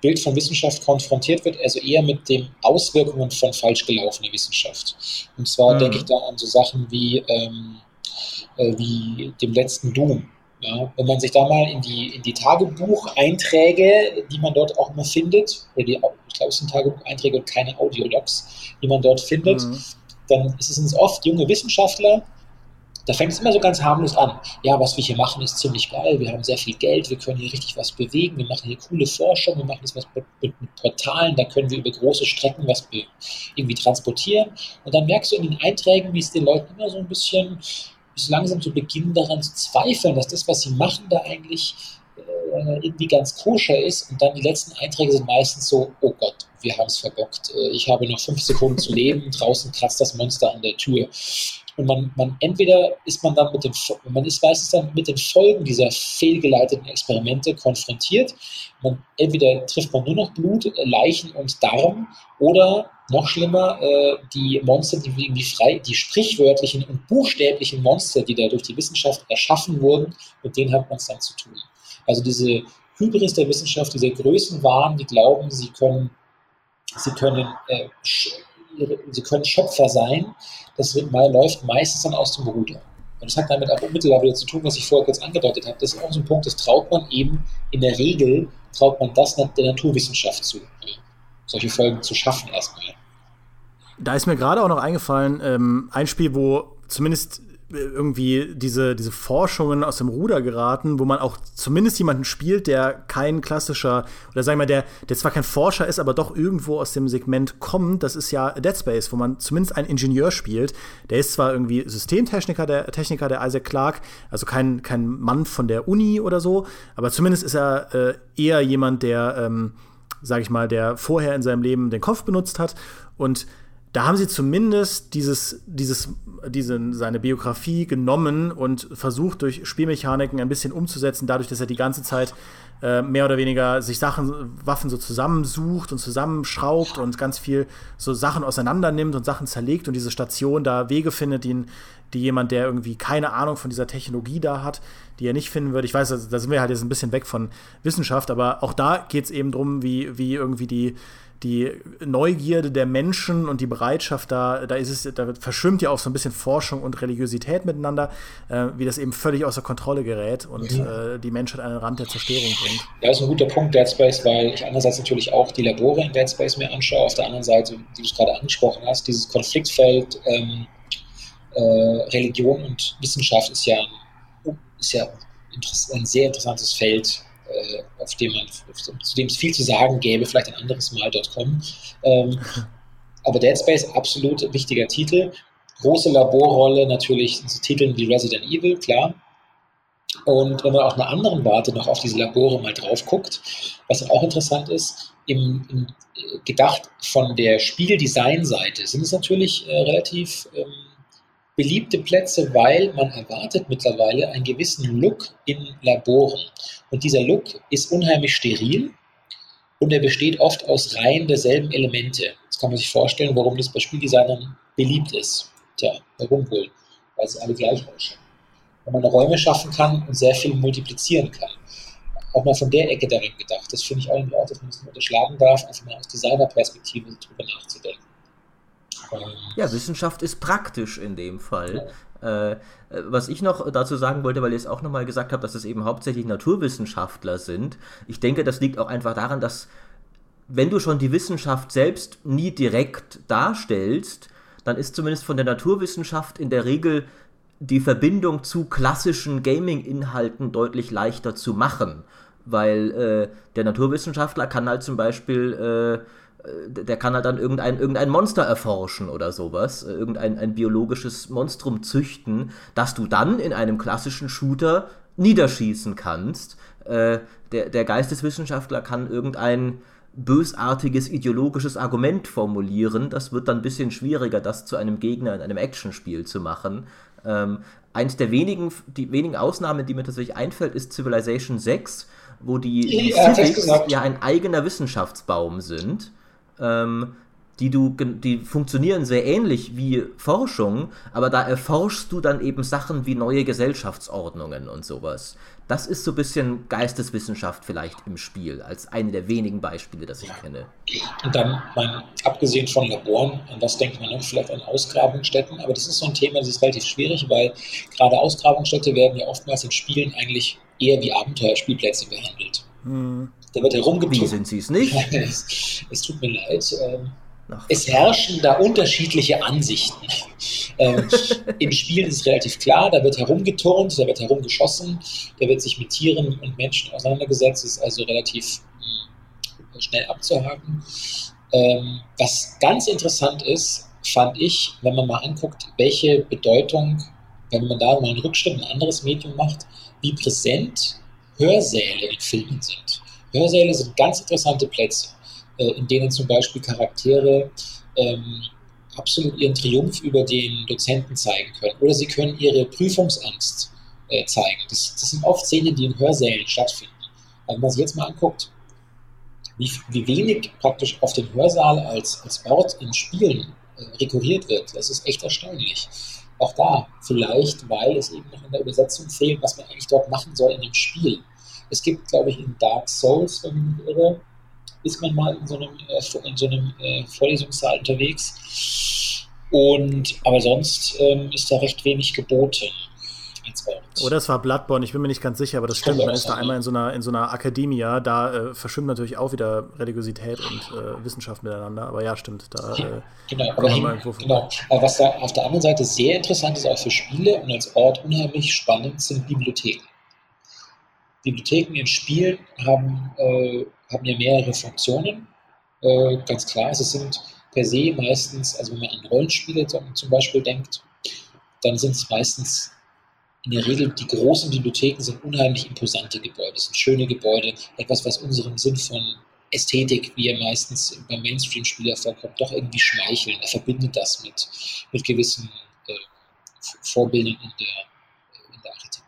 Bild von Wissenschaft konfrontiert wird, also eher mit den Auswirkungen von falsch gelaufener Wissenschaft. Und zwar mhm. denke ich da an so Sachen wie, ähm, äh, wie dem letzten Doom ja, wenn man sich da mal in die, in die Tagebucheinträge, die man dort auch immer findet, oder die, ich glaube, es sind Tagebucheinträge und keine Audiologs, die man dort findet, mhm. dann ist es oft junge Wissenschaftler, da fängt es immer so ganz harmlos an. Ja, was wir hier machen, ist ziemlich geil. Wir haben sehr viel Geld, wir können hier richtig was bewegen, wir machen hier coole Forschung, wir machen jetzt was mit, mit Portalen, da können wir über große Strecken was irgendwie transportieren. Und dann merkst du in den Einträgen, wie es den Leuten immer so ein bisschen so langsam zu beginnen daran zu zweifeln, dass das, was sie machen, da eigentlich äh, irgendwie ganz koscher ist. Und dann die letzten Einträge sind meistens so, oh Gott, wir haben es verbockt. Äh, ich habe noch fünf Sekunden zu leben, draußen kratzt das Monster an der Tür. Und man, man entweder ist man dann mit dem, man ist meistens dann mit den Folgen dieser fehlgeleiteten Experimente konfrontiert. Man, entweder trifft man nur noch Blut, äh, Leichen und Darm oder noch schlimmer, äh, die Monster, die irgendwie frei, die sprichwörtlichen und buchstäblichen Monster, die da durch die Wissenschaft erschaffen wurden, mit denen hat man es dann zu tun. Also diese Hybris der Wissenschaft, diese Größenwahn, die glauben, sie können, sie können, äh, sie können Schöpfer sein, das wird läuft meistens dann aus dem Ruder. Und das hat damit auch unmittelbar wieder zu tun, was ich vorher kurz angedeutet habe. Das ist auch so ein Punkt, das traut man eben in der Regel, traut man das der Naturwissenschaft zu, solche Folgen zu schaffen erstmal. Da ist mir gerade auch noch eingefallen, ähm, ein Spiel, wo zumindest irgendwie diese, diese Forschungen aus dem Ruder geraten, wo man auch zumindest jemanden spielt, der kein klassischer, oder sagen wir mal, der, der zwar kein Forscher ist, aber doch irgendwo aus dem Segment kommt, das ist ja Dead Space, wo man zumindest einen Ingenieur spielt. Der ist zwar irgendwie Systemtechniker, der Techniker, der Isaac Clarke, also kein, kein Mann von der Uni oder so, aber zumindest ist er äh, eher jemand, der, ähm, sag ich mal, der vorher in seinem Leben den Kopf benutzt hat. Und da haben sie zumindest dieses, dieses, diese, seine Biografie genommen und versucht, durch Spielmechaniken ein bisschen umzusetzen, dadurch, dass er die ganze Zeit äh, mehr oder weniger sich Sachen, Waffen so zusammensucht und zusammenschraubt und ganz viel so Sachen auseinander nimmt und Sachen zerlegt und diese Station da Wege findet, die, die jemand, der irgendwie keine Ahnung von dieser Technologie da hat, die er nicht finden würde. Ich weiß, da sind wir halt jetzt ein bisschen weg von Wissenschaft, aber auch da geht es eben darum, wie, wie irgendwie die die Neugierde der Menschen und die Bereitschaft da, da ist es, da verschwimmt ja auch so ein bisschen Forschung und Religiosität miteinander, äh, wie das eben völlig außer Kontrolle gerät und mhm. äh, die Menschheit an den Rand der Zerstörung bringt. Ja, ist ein guter Punkt, Dead Space, weil ich einerseits natürlich auch die Labore in Dead Space mir anschaue, auf der anderen Seite, wie du es gerade angesprochen hast, dieses Konfliktfeld ähm, äh, Religion und Wissenschaft ist ja, ist ja ein sehr interessantes Feld auf dem man, zu dem es viel zu sagen gäbe, vielleicht ein anderes Mal dort kommen. Ähm, aber Dead Space, absolut wichtiger Titel. Große Laborrolle natürlich so Titeln wie Resident Evil, klar. Und wenn man auf einer anderen Warte noch auf diese Labore mal drauf guckt, was auch interessant ist, im, im gedacht von der Spieldesign-Seite sind es natürlich äh, relativ ähm, beliebte Plätze, weil man erwartet mittlerweile einen gewissen Look in Laboren. Und dieser Look ist unheimlich steril. und er besteht oft aus Reihen derselben Elemente. Das kann man sich vorstellen, warum das bei Spieldesignern beliebt ist. Tja, warum wohl? Weil sie alle gleich ausschauen. Wenn man Räume schaffen kann und sehr viel multiplizieren kann. Auch mal von der Ecke darin gedacht. Das finde ich auch, dass man das nicht unterschlagen darf, einfach mal aus Designerperspektive darüber nachzudenken. Ja, Wissenschaft ist praktisch in dem Fall. Äh, was ich noch dazu sagen wollte, weil ihr es auch nochmal gesagt habt, dass es eben hauptsächlich Naturwissenschaftler sind. Ich denke, das liegt auch einfach daran, dass wenn du schon die Wissenschaft selbst nie direkt darstellst, dann ist zumindest von der Naturwissenschaft in der Regel die Verbindung zu klassischen Gaming-Inhalten deutlich leichter zu machen. Weil äh, der Naturwissenschaftler kann halt zum Beispiel äh, äh, der kann halt dann irgendein, irgendein Monster erforschen oder sowas, äh, irgendein ein biologisches Monstrum züchten, das du dann in einem klassischen Shooter niederschießen kannst. Äh, der, der Geisteswissenschaftler kann irgendein bösartiges ideologisches Argument formulieren. Das wird dann ein bisschen schwieriger, das zu einem Gegner in einem Actionspiel zu machen. Ähm, eins der wenigen, die wenigen Ausnahmen, die mir tatsächlich einfällt, ist Civilization 6, wo die, die ja, Civics ja ein eigener Wissenschaftsbaum sind ähm, die du, die funktionieren sehr ähnlich wie Forschung, aber da erforschst du dann eben Sachen wie neue Gesellschaftsordnungen und sowas. Das ist so ein bisschen Geisteswissenschaft vielleicht im Spiel, als eine der wenigen Beispiele, das ich kenne. Und dann, mein, abgesehen von Laboren, an was denkt man noch? Vielleicht an Ausgrabungsstätten, aber das ist so ein Thema, das ist relativ schwierig, weil gerade Ausgrabungsstätte werden ja oftmals in Spielen eigentlich eher wie Abenteuerspielplätze behandelt. Hm. Da wird herumgezogen. Wie sind Sie es nicht? es, es, tut mir leid. Ähm, es herrschen da unterschiedliche Ansichten. ähm, Im Spiel ist es relativ klar, da wird herumgeturnt, da wird herumgeschossen, da wird sich mit Tieren und Menschen auseinandergesetzt, ist also relativ mh, hm, schnell abzuhaken. Ähm, was ganz interessant ist, fand ich, wenn man mal anguckt, welche Bedeutung, wenn man da mal einen Rückschritt, ein anderes Medium macht, wie präsent Hörsäle in Filmen sind. Hörsäle sind ganz interessante Plätze, äh, in denen zum Beispiel Charaktere ähm, absolut ihren Triumph über den Dozenten zeigen können. Oder sie können ihre Prüfungsangst äh, zeigen. Das, das, sind oft Szenen, die in Hörsälen stattfinden. Also wenn man sich jetzt mal anguckt, wie, wie wenig praktisch auf den Hörsaal als, als Ort in Spielen äh, rekurriert wird, das ist echt erstaunlich. Auch da, vielleicht, weil es eben noch in der Übersetzung fehlt, was man eigentlich dort machen soll in dem Spiel. Es gibt, glaube ich, in Dark Souls, wenn ich mich nicht irre, ist man mal in so einem, äh, in so einem äh, Vorlesungssaal unterwegs. Und aber sonst ähm, ist da recht wenig geboten. Oder es war Bloodborne, ich bin mir nicht ganz sicher, aber das, das stimmt. Man ist da einmal in so einer, in so einer Akademia, da äh, verschwimmt natürlich auch wieder Religiosität und äh, Wissenschaft miteinander. Aber ja, stimmt. Da, äh, genau, aber, hin, genau. aber was da auf der anderen Seite sehr interessant ist, auch für Spiele und als Ort unheimlich spannend, sind Bibliotheken. Bibliotheken in Spielen haben, äh, haben ja mehrere Funktionen. Äh, ganz klar, sie sind per se meistens, also wenn man an Rollenspiele zum Beispiel denkt, dann sind es meistens in der Regel die großen Bibliotheken sind unheimlich imposante Gebäude, sind schöne Gebäude, etwas, was unserem Sinn von Ästhetik, wie er meistens beim Mainstream-Spieler vorkommt, doch irgendwie schmeicheln. Er verbindet das mit, mit gewissen äh, Vorbildern in der,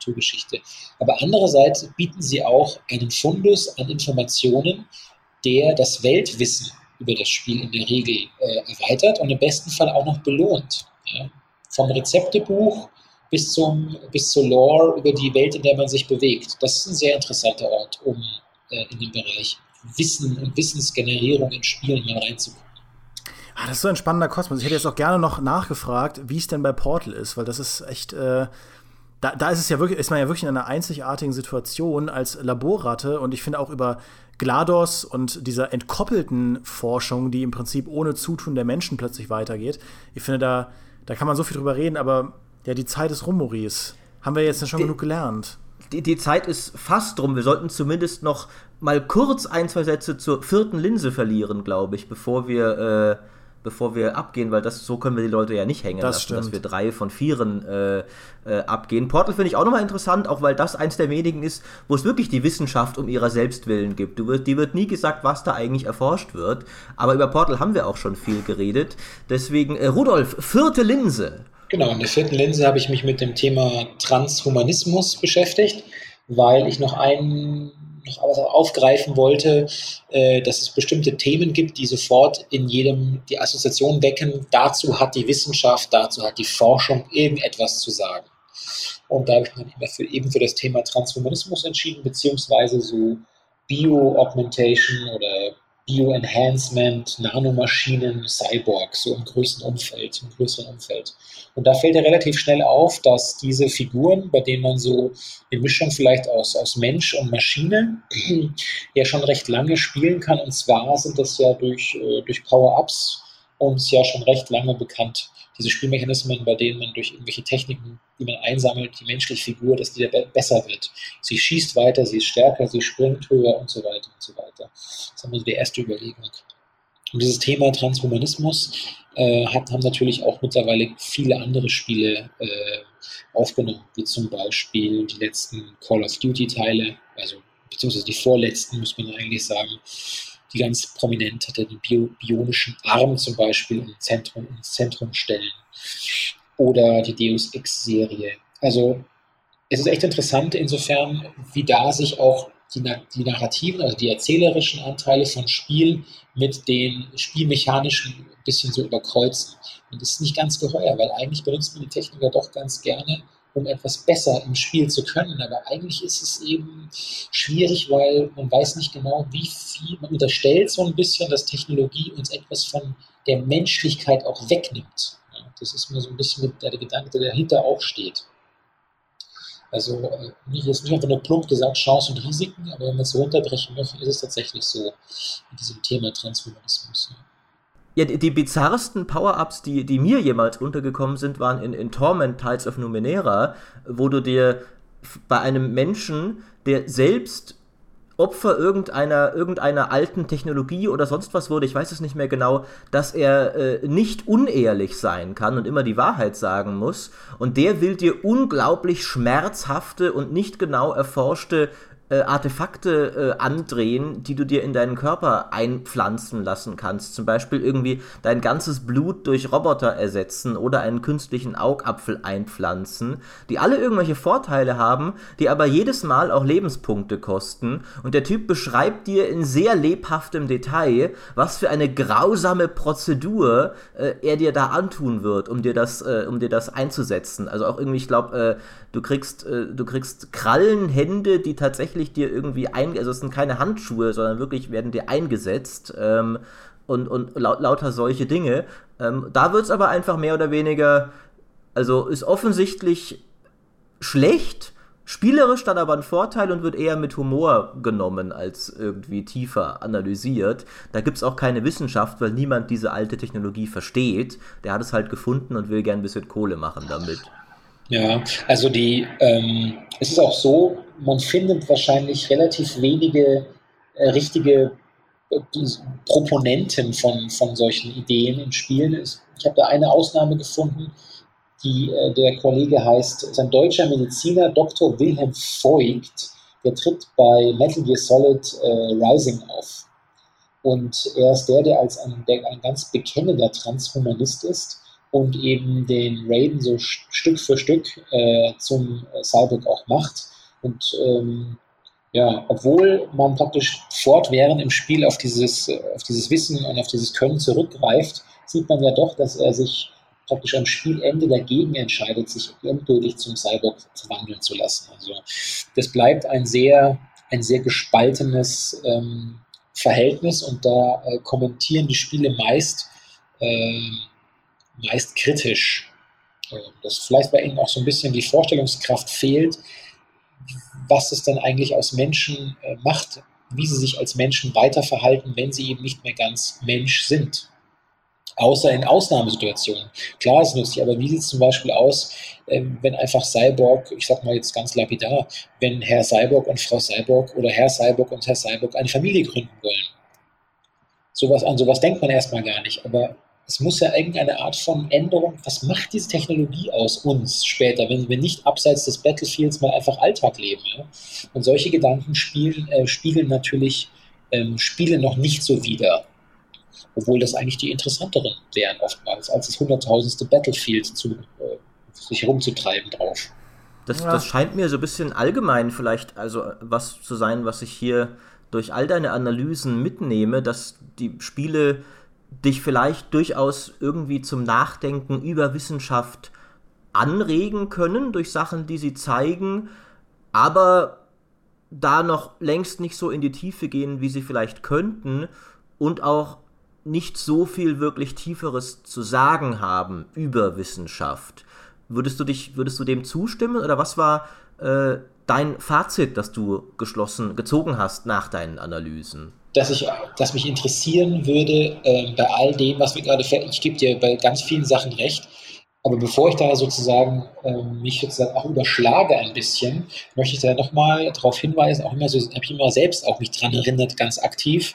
Architekturgeschichte. Aber andererseits bieten sie auch einen Fundus an Informationen, der das Weltwissen über das Spiel in der Regel äh, erweitert und im besten Fall auch noch belohnt. Ja? Vom Rezeptebuch bis, zum, bis zur Lore über die Welt, in der man sich bewegt. Das ist ein sehr interessanter Ort, um äh, in den Bereich Wissen und Wissensgenerierung in Spielen mal reinzukommen. Ah, das ist so ein spannender Kosmos. Ich hätte jetzt auch gerne noch nachgefragt, wie es denn bei Portal ist, weil das ist echt äh, da, da ist es ja wirklich, ist man ja wirklich in einer einzigartigen Situation als Laborratte und ich finde auch über GLaDOS und dieser entkoppelten Forschung, die im Prinzip ohne Zutun der Menschen plötzlich weitergeht. Ich finde, da, da kann man so viel drüber reden, aber ja, die Zeit ist rum, Maurice. Haben wir jetzt schon die, genug gelernt? Die, die Zeit ist fast rum. Wir sollten zumindest noch mal kurz ein, zwei Sätze zur vierten Linse verlieren, glaube ich, bevor wir äh, bevor wir abgehen, weil das so können wir die Leute ja nicht hängen das lassen, stimmt. dass wir drei von vieren äh, äh, abgehen. Portal finde ich auch nochmal interessant, auch weil das eins der wenigen ist, wo es wirklich die Wissenschaft um ihrer Selbstwillen gibt. Du wird, die wird nie gesagt, was da eigentlich erforscht wird, aber über Portal haben wir auch schon viel geredet. Deswegen, äh, Rudolf, vierte Linse. Genau, in der vierten Linse habe ich mich mit dem Thema Transhumanismus beschäftigt, weil ich noch einen noch aufgreifen wollte, äh, dass es bestimmte Themen gibt, die sofort in jedem die Assoziation wecken. Dazu hat die Wissenschaft, dazu hat die Forschung irgendetwas zu sagen. Und da habe ich mich dafür, eben für das Thema Transhumanismus entschieden, beziehungsweise so Bio-Augmentation oder Bio-Enhancement, Nanomaschinen, Cyborg, so im größeren Umfeld, im größeren Umfeld. Und da fällt ja relativ schnell auf, dass diese Figuren, bei denen man so eine Mischung vielleicht aus, aus Mensch und Maschine ja schon recht lange spielen kann. Und zwar sind das ja durch, äh, durch Power-Ups uns ja schon recht lange bekannt. Diese Spielmechanismen, bei denen man durch irgendwelche Techniken, die man einsammelt, die menschliche Figur, dass die be besser wird. Sie schießt weiter, sie ist stärker, sie springt höher und so weiter und so weiter. Das ist immer die erste Überlegung. Und dieses Thema Transhumanismus äh, hat, haben natürlich auch mittlerweile viele andere Spiele äh, aufgenommen, wie zum Beispiel die letzten Call of Duty-Teile, also beziehungsweise die vorletzten, muss man eigentlich sagen, die ganz prominent hatte, den bio, bionischen Arm zum Beispiel im Zentrum, ins Zentrum stellen. Oder die Deus Ex-Serie. Also es ist echt interessant insofern, wie da sich auch die, die narrativen, also die erzählerischen Anteile von Spiel mit den spielmechanischen ein bisschen so überkreuzen. Und das ist nicht ganz geheuer, weil eigentlich benutzt man die Technik ja doch ganz gerne, um etwas besser im Spiel zu können. Aber eigentlich ist es eben schwierig, weil man weiß nicht genau, wie viel, man unterstellt so ein bisschen, dass Technologie uns etwas von der Menschlichkeit auch wegnimmt. Das ist mir so ein bisschen der, Gedanke, der dahinter auch steht. Also äh, nicht, jetzt nicht einfach nur plump gesagt Chancen und Risiken, aber wenn man es runterbrechen möchte, ist es tatsächlich so mit diesem Thema Transhumanismus. Ja, die, die bizarrsten Power-Ups, die, die mir jemals untergekommen sind, waren in, in Torment Tides of Numenera, wo du dir bei einem Menschen, der selbst Opfer irgendeiner, irgendeiner alten Technologie oder sonst was wurde, ich weiß es nicht mehr genau, dass er äh, nicht unehrlich sein kann und immer die Wahrheit sagen muss. Und der will dir unglaublich schmerzhafte und nicht genau erforschte äh, Artefakte äh, andrehen, die du dir in deinen Körper einpflanzen lassen kannst. Zum Beispiel irgendwie dein ganzes Blut durch Roboter ersetzen oder einen künstlichen Augapfel einpflanzen, die alle irgendwelche Vorteile haben, die aber jedes Mal auch Lebenspunkte kosten. Und der Typ beschreibt dir in sehr lebhaftem Detail, was für eine grausame Prozedur äh, er dir da antun wird, um dir das, äh, um dir das einzusetzen. Also auch irgendwie, ich glaube, äh, du kriegst, äh, du kriegst Krallenhände, die tatsächlich dir irgendwie ein, also es sind keine Handschuhe, sondern wirklich werden dir eingesetzt ähm, und, und laut, lauter solche Dinge. Ähm, da wird es aber einfach mehr oder weniger, also ist offensichtlich schlecht, spielerisch dann aber ein Vorteil und wird eher mit Humor genommen als irgendwie tiefer analysiert. Da gibt es auch keine Wissenschaft, weil niemand diese alte Technologie versteht. Der hat es halt gefunden und will gern ein bisschen Kohle machen damit. Ja, also die, ähm, es ist auch so, man findet wahrscheinlich relativ wenige äh, richtige äh, Proponenten von, von solchen Ideen in Spielen. Ich habe da eine Ausnahme gefunden, die, äh, der Kollege heißt, ist ein deutscher Mediziner, Dr. Wilhelm Voigt, der tritt bei Metal Gear Solid äh, Rising auf. Und er ist der, der als ein, der ein ganz bekennender Transhumanist ist und eben den Raiden so Stück für Stück äh, zum äh, Cyborg auch macht. Und ähm, ja, obwohl man praktisch fortwährend im Spiel auf dieses, äh, auf dieses Wissen und auf dieses Können zurückgreift, sieht man ja doch, dass er sich praktisch am Spielende dagegen entscheidet, sich endgültig zum Cyborg verwandeln zu lassen. Also das bleibt ein sehr, ein sehr gespaltenes ähm, Verhältnis und da äh, kommentieren die Spiele meist ähm, meist kritisch. Dass vielleicht bei ihnen auch so ein bisschen die Vorstellungskraft fehlt, was es dann eigentlich aus Menschen äh, macht, wie sie sich als Menschen weiterverhalten, wenn sie eben nicht mehr ganz Mensch sind. Außer in Ausnahmesituationen. Klar ist nützlich, aber wie sieht es zum Beispiel aus, ähm, wenn einfach Cyborg, ich sag mal jetzt ganz lapidar, wenn Herr Cyborg und Frau Cyborg oder Herr Cyborg und Herr Cyborg eine Familie gründen wollen? Sowas, an sowas denkt man erstmal gar nicht, aber es muss ja irgendeine Art von Änderung, was macht diese Technologie aus uns später, wenn wir nicht abseits des Battlefields mal einfach Alltag leben. Ja? Und solche Gedanken spielen, äh, spiegeln natürlich ähm, Spiele noch nicht so wider. Obwohl das eigentlich die interessanteren wären oftmals, als das hunderttausendste Battlefield zu, äh, sich herumzutreiben drauf. Das, ja. das scheint mir so ein bisschen allgemein vielleicht, also was zu sein, was ich hier durch all deine Analysen mitnehme, dass die Spiele dich vielleicht durchaus irgendwie zum Nachdenken über Wissenschaft anregen können durch Sachen, die sie zeigen, aber da noch längst nicht so in die Tiefe gehen, wie sie vielleicht könnten und auch nicht so viel wirklich Tieferes zu sagen haben über Wissenschaft. Würdest du dich, würdest du dem zustimmen oder was war äh, dein Fazit, das du geschlossen, gezogen hast nach deinen Analysen? Dass, ich, dass mich interessieren würde, äh, bei all dem, was wir gerade, ich gebe dir bei ganz vielen Sachen recht, aber bevor ich da sozusagen äh, mich sozusagen auch überschlage ein bisschen, möchte ich da nochmal darauf hinweisen, auch immer so, habe ich immer selbst auch mich dran erinnert, ganz aktiv.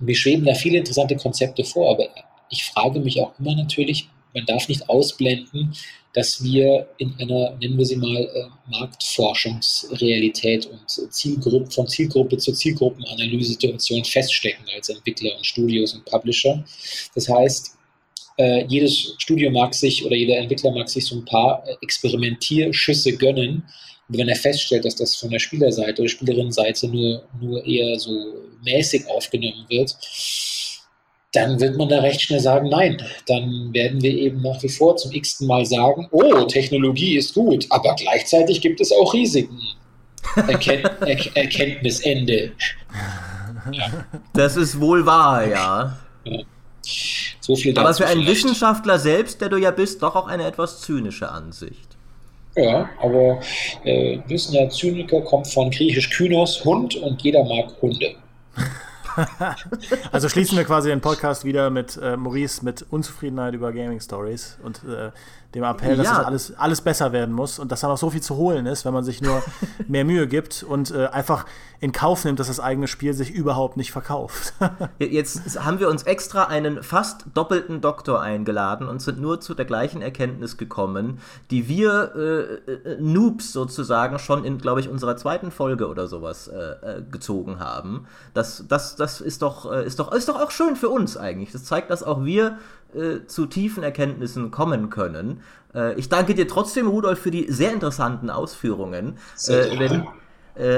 Mir schweben da viele interessante Konzepte vor, aber ich frage mich auch immer natürlich, man darf nicht ausblenden, dass wir in einer, nennen wir sie mal, äh, Marktforschungsrealität und Zielgruppe, von Zielgruppe zu Zielgruppenanalyse-Situation feststecken als Entwickler und Studios und Publisher. Das heißt, äh, jedes Studio mag sich oder jeder Entwickler mag sich so ein paar Experimentierschüsse gönnen. Und wenn er feststellt, dass das von der Spielerseite oder Spielerinnenseite nur, nur eher so mäßig aufgenommen wird, dann wird man da recht schnell sagen, nein. Dann werden wir eben nach wie vor zum x-ten Mal sagen, oh, Technologie ist gut, aber gleichzeitig gibt es auch Risiken. Erkennt, er Erkenntnisende. Ja. Das ist wohl wahr, ja. ja. So viel dazu Aber für einen vielleicht. Wissenschaftler selbst, der du ja bist, doch auch eine etwas zynische Ansicht. Ja, aber äh, wissen ja, Zyniker kommt von griechisch Kynos, Hund, und jeder mag Hunde. also schließen wir quasi den Podcast wieder mit äh, Maurice mit Unzufriedenheit über Gaming Stories und äh, dem Appell, dass ja. alles, alles besser werden muss und dass da noch so viel zu holen ist, wenn man sich nur mehr Mühe gibt und äh, einfach in Kauf nimmt, dass das eigene Spiel sich überhaupt nicht verkauft. Jetzt haben wir uns extra einen fast doppelten Doktor eingeladen und sind nur zu der gleichen Erkenntnis gekommen, die wir äh, äh Noobs sozusagen schon in, glaube ich, unserer zweiten Folge oder sowas äh, äh, gezogen haben. Das, das, das ist, doch, äh, ist, doch, ist doch auch schön für uns eigentlich. Das zeigt, dass auch wir äh, zu tiefen Erkenntnissen kommen können. Äh, ich danke dir trotzdem, Rudolf, für die sehr interessanten Ausführungen. Äh, wenn,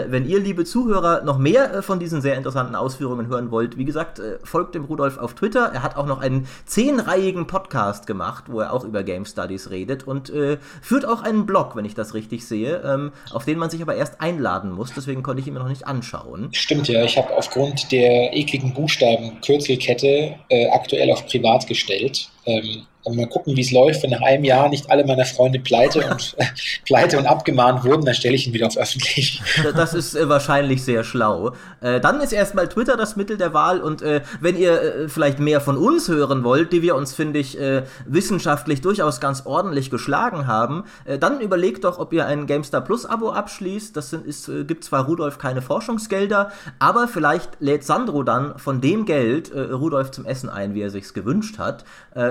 wenn ihr, liebe Zuhörer, noch mehr äh, von diesen sehr interessanten Ausführungen hören wollt, wie gesagt, äh, folgt dem Rudolf auf Twitter. Er hat auch noch einen zehnreihigen Podcast gemacht, wo er auch über Game Studies redet und äh, führt auch einen Blog, wenn ich das richtig sehe, ähm, auf den man sich aber erst einladen muss. Deswegen konnte ich ihn mir noch nicht anschauen. Stimmt ja, ich habe aufgrund der ekligen Buchstaben Kürzelkette äh, aktuell auf privat gestellt. Ähm, mal gucken, wie es läuft. Wenn nach einem Jahr nicht alle meiner Freunde pleite und, pleite und abgemahnt wurden, dann stelle ich ihn wieder auf öffentlich. Das ist äh, wahrscheinlich sehr schlau. Äh, dann ist erstmal Twitter das Mittel der Wahl und äh, wenn ihr äh, vielleicht mehr von uns hören wollt, die wir uns, finde ich, äh, wissenschaftlich durchaus ganz ordentlich geschlagen haben, äh, dann überlegt doch, ob ihr ein GameStar Plus Abo abschließt. Das sind, ist, gibt zwar Rudolf keine Forschungsgelder, aber vielleicht lädt Sandro dann von dem Geld Rudolf zum Essen ein, wie er sich's gewünscht hat.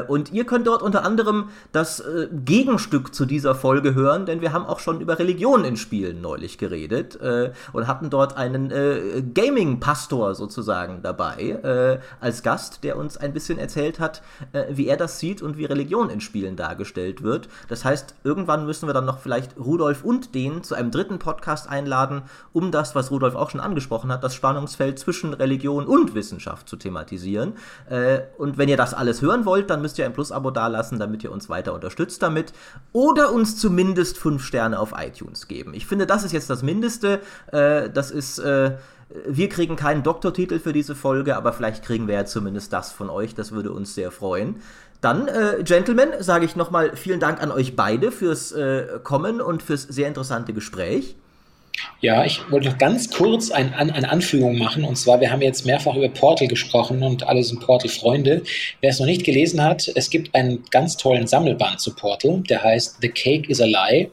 Und ihr könnt dort unter anderem das äh, Gegenstück zu dieser Folge hören, denn wir haben auch schon über Religion in Spielen neulich geredet äh, und hatten dort einen äh, Gaming-Pastor sozusagen dabei äh, als Gast, der uns ein bisschen erzählt hat, äh, wie er das sieht und wie Religion in Spielen dargestellt wird. Das heißt, irgendwann müssen wir dann noch vielleicht Rudolf und den zu einem dritten Podcast einladen, um das, was Rudolf auch schon angesprochen hat, das Spannungsfeld zwischen Religion und Wissenschaft zu thematisieren. Äh, und wenn ihr das alles hören wollt, dann müsst ihr ein Plus-Abo dalassen, damit ihr uns weiter unterstützt damit. Oder uns zumindest 5 Sterne auf iTunes geben. Ich finde, das ist jetzt das Mindeste. Äh, das ist. Äh, wir kriegen keinen Doktortitel für diese Folge, aber vielleicht kriegen wir ja zumindest das von euch. Das würde uns sehr freuen. Dann, äh, Gentlemen, sage ich nochmal vielen Dank an euch beide fürs äh, Kommen und fürs sehr interessante Gespräch. Ja, ich wollte noch ganz kurz ein, ein, eine Anfügung machen. Und zwar, wir haben jetzt mehrfach über Portal gesprochen und alle sind Portal-Freunde. Wer es noch nicht gelesen hat, es gibt einen ganz tollen Sammelband zu Portal, der heißt The Cake is a Lie.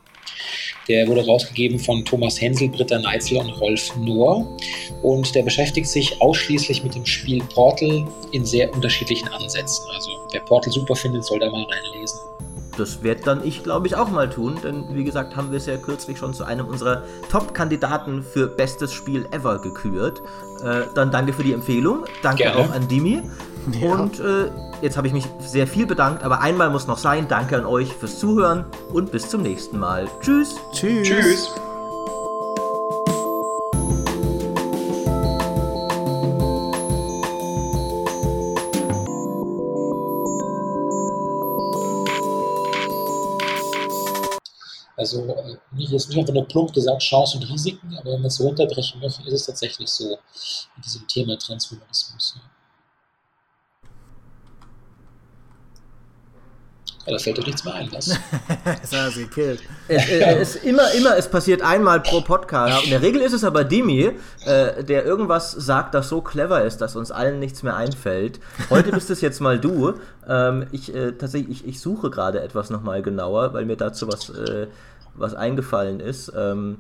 Der wurde rausgegeben von Thomas Hensel, Britta Neitzel und Rolf Nohr. Und der beschäftigt sich ausschließlich mit dem Spiel Portal in sehr unterschiedlichen Ansätzen. Also wer Portal super findet, soll da mal reinlesen das werde dann ich, glaube ich, auch mal tun, denn wie gesagt, haben wir es ja kürzlich schon zu einem unserer Top-Kandidaten für bestes Spiel ever gekürt. Äh, dann danke für die Empfehlung, danke Gerne. auch an Dimi Ja. Und äh, jetzt habe ich mich sehr viel bedankt, aber einmal muss noch sein. Danke an euch fürs Zuhören und bis zum nächsten Mal. Tschüss. Tschüss. Tschüss. Also äh, nicht, jetzt nicht einfach nur plump gesagt Chancen und Risiken, aber wenn man es so runterbrechen möchte, ist es tatsächlich so mit diesem Thema Transhumanismus. Ja. Ja, da fällt doch nichts mehr ein, was? das hat sie gekillt. Es, es, immer, immer, es passiert einmal pro Podcast. In der Regel ist es aber Dimi, äh, der irgendwas sagt, das so clever ist, dass uns allen nichts mehr einfällt. Heute bist es jetzt mal du. Ähm, ich, äh, tatsächlich, ich, ich suche gerade etwas nochmal genauer, weil mir dazu was, äh, was eingefallen ist. Ähm,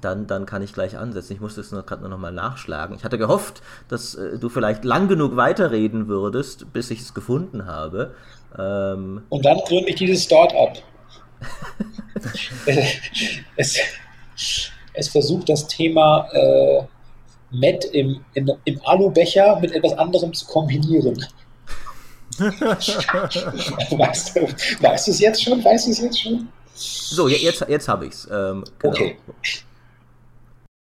dann, dann kann ich gleich ansetzen. Ich musste es gerade nur noch mal nachschlagen. Ich hatte gehofft, dass äh, du vielleicht lang genug weiterreden würdest, bis ich es gefunden habe. Ähm Und dann gründe ich dieses Startup. es, es versucht das Thema äh, Met im, in, im Alubecher mit etwas anderem zu kombinieren. weißt, du, weißt du es jetzt schon? Weißt du es jetzt schon? So, jetzt, jetzt habe ich es. Ähm, genau. Okay.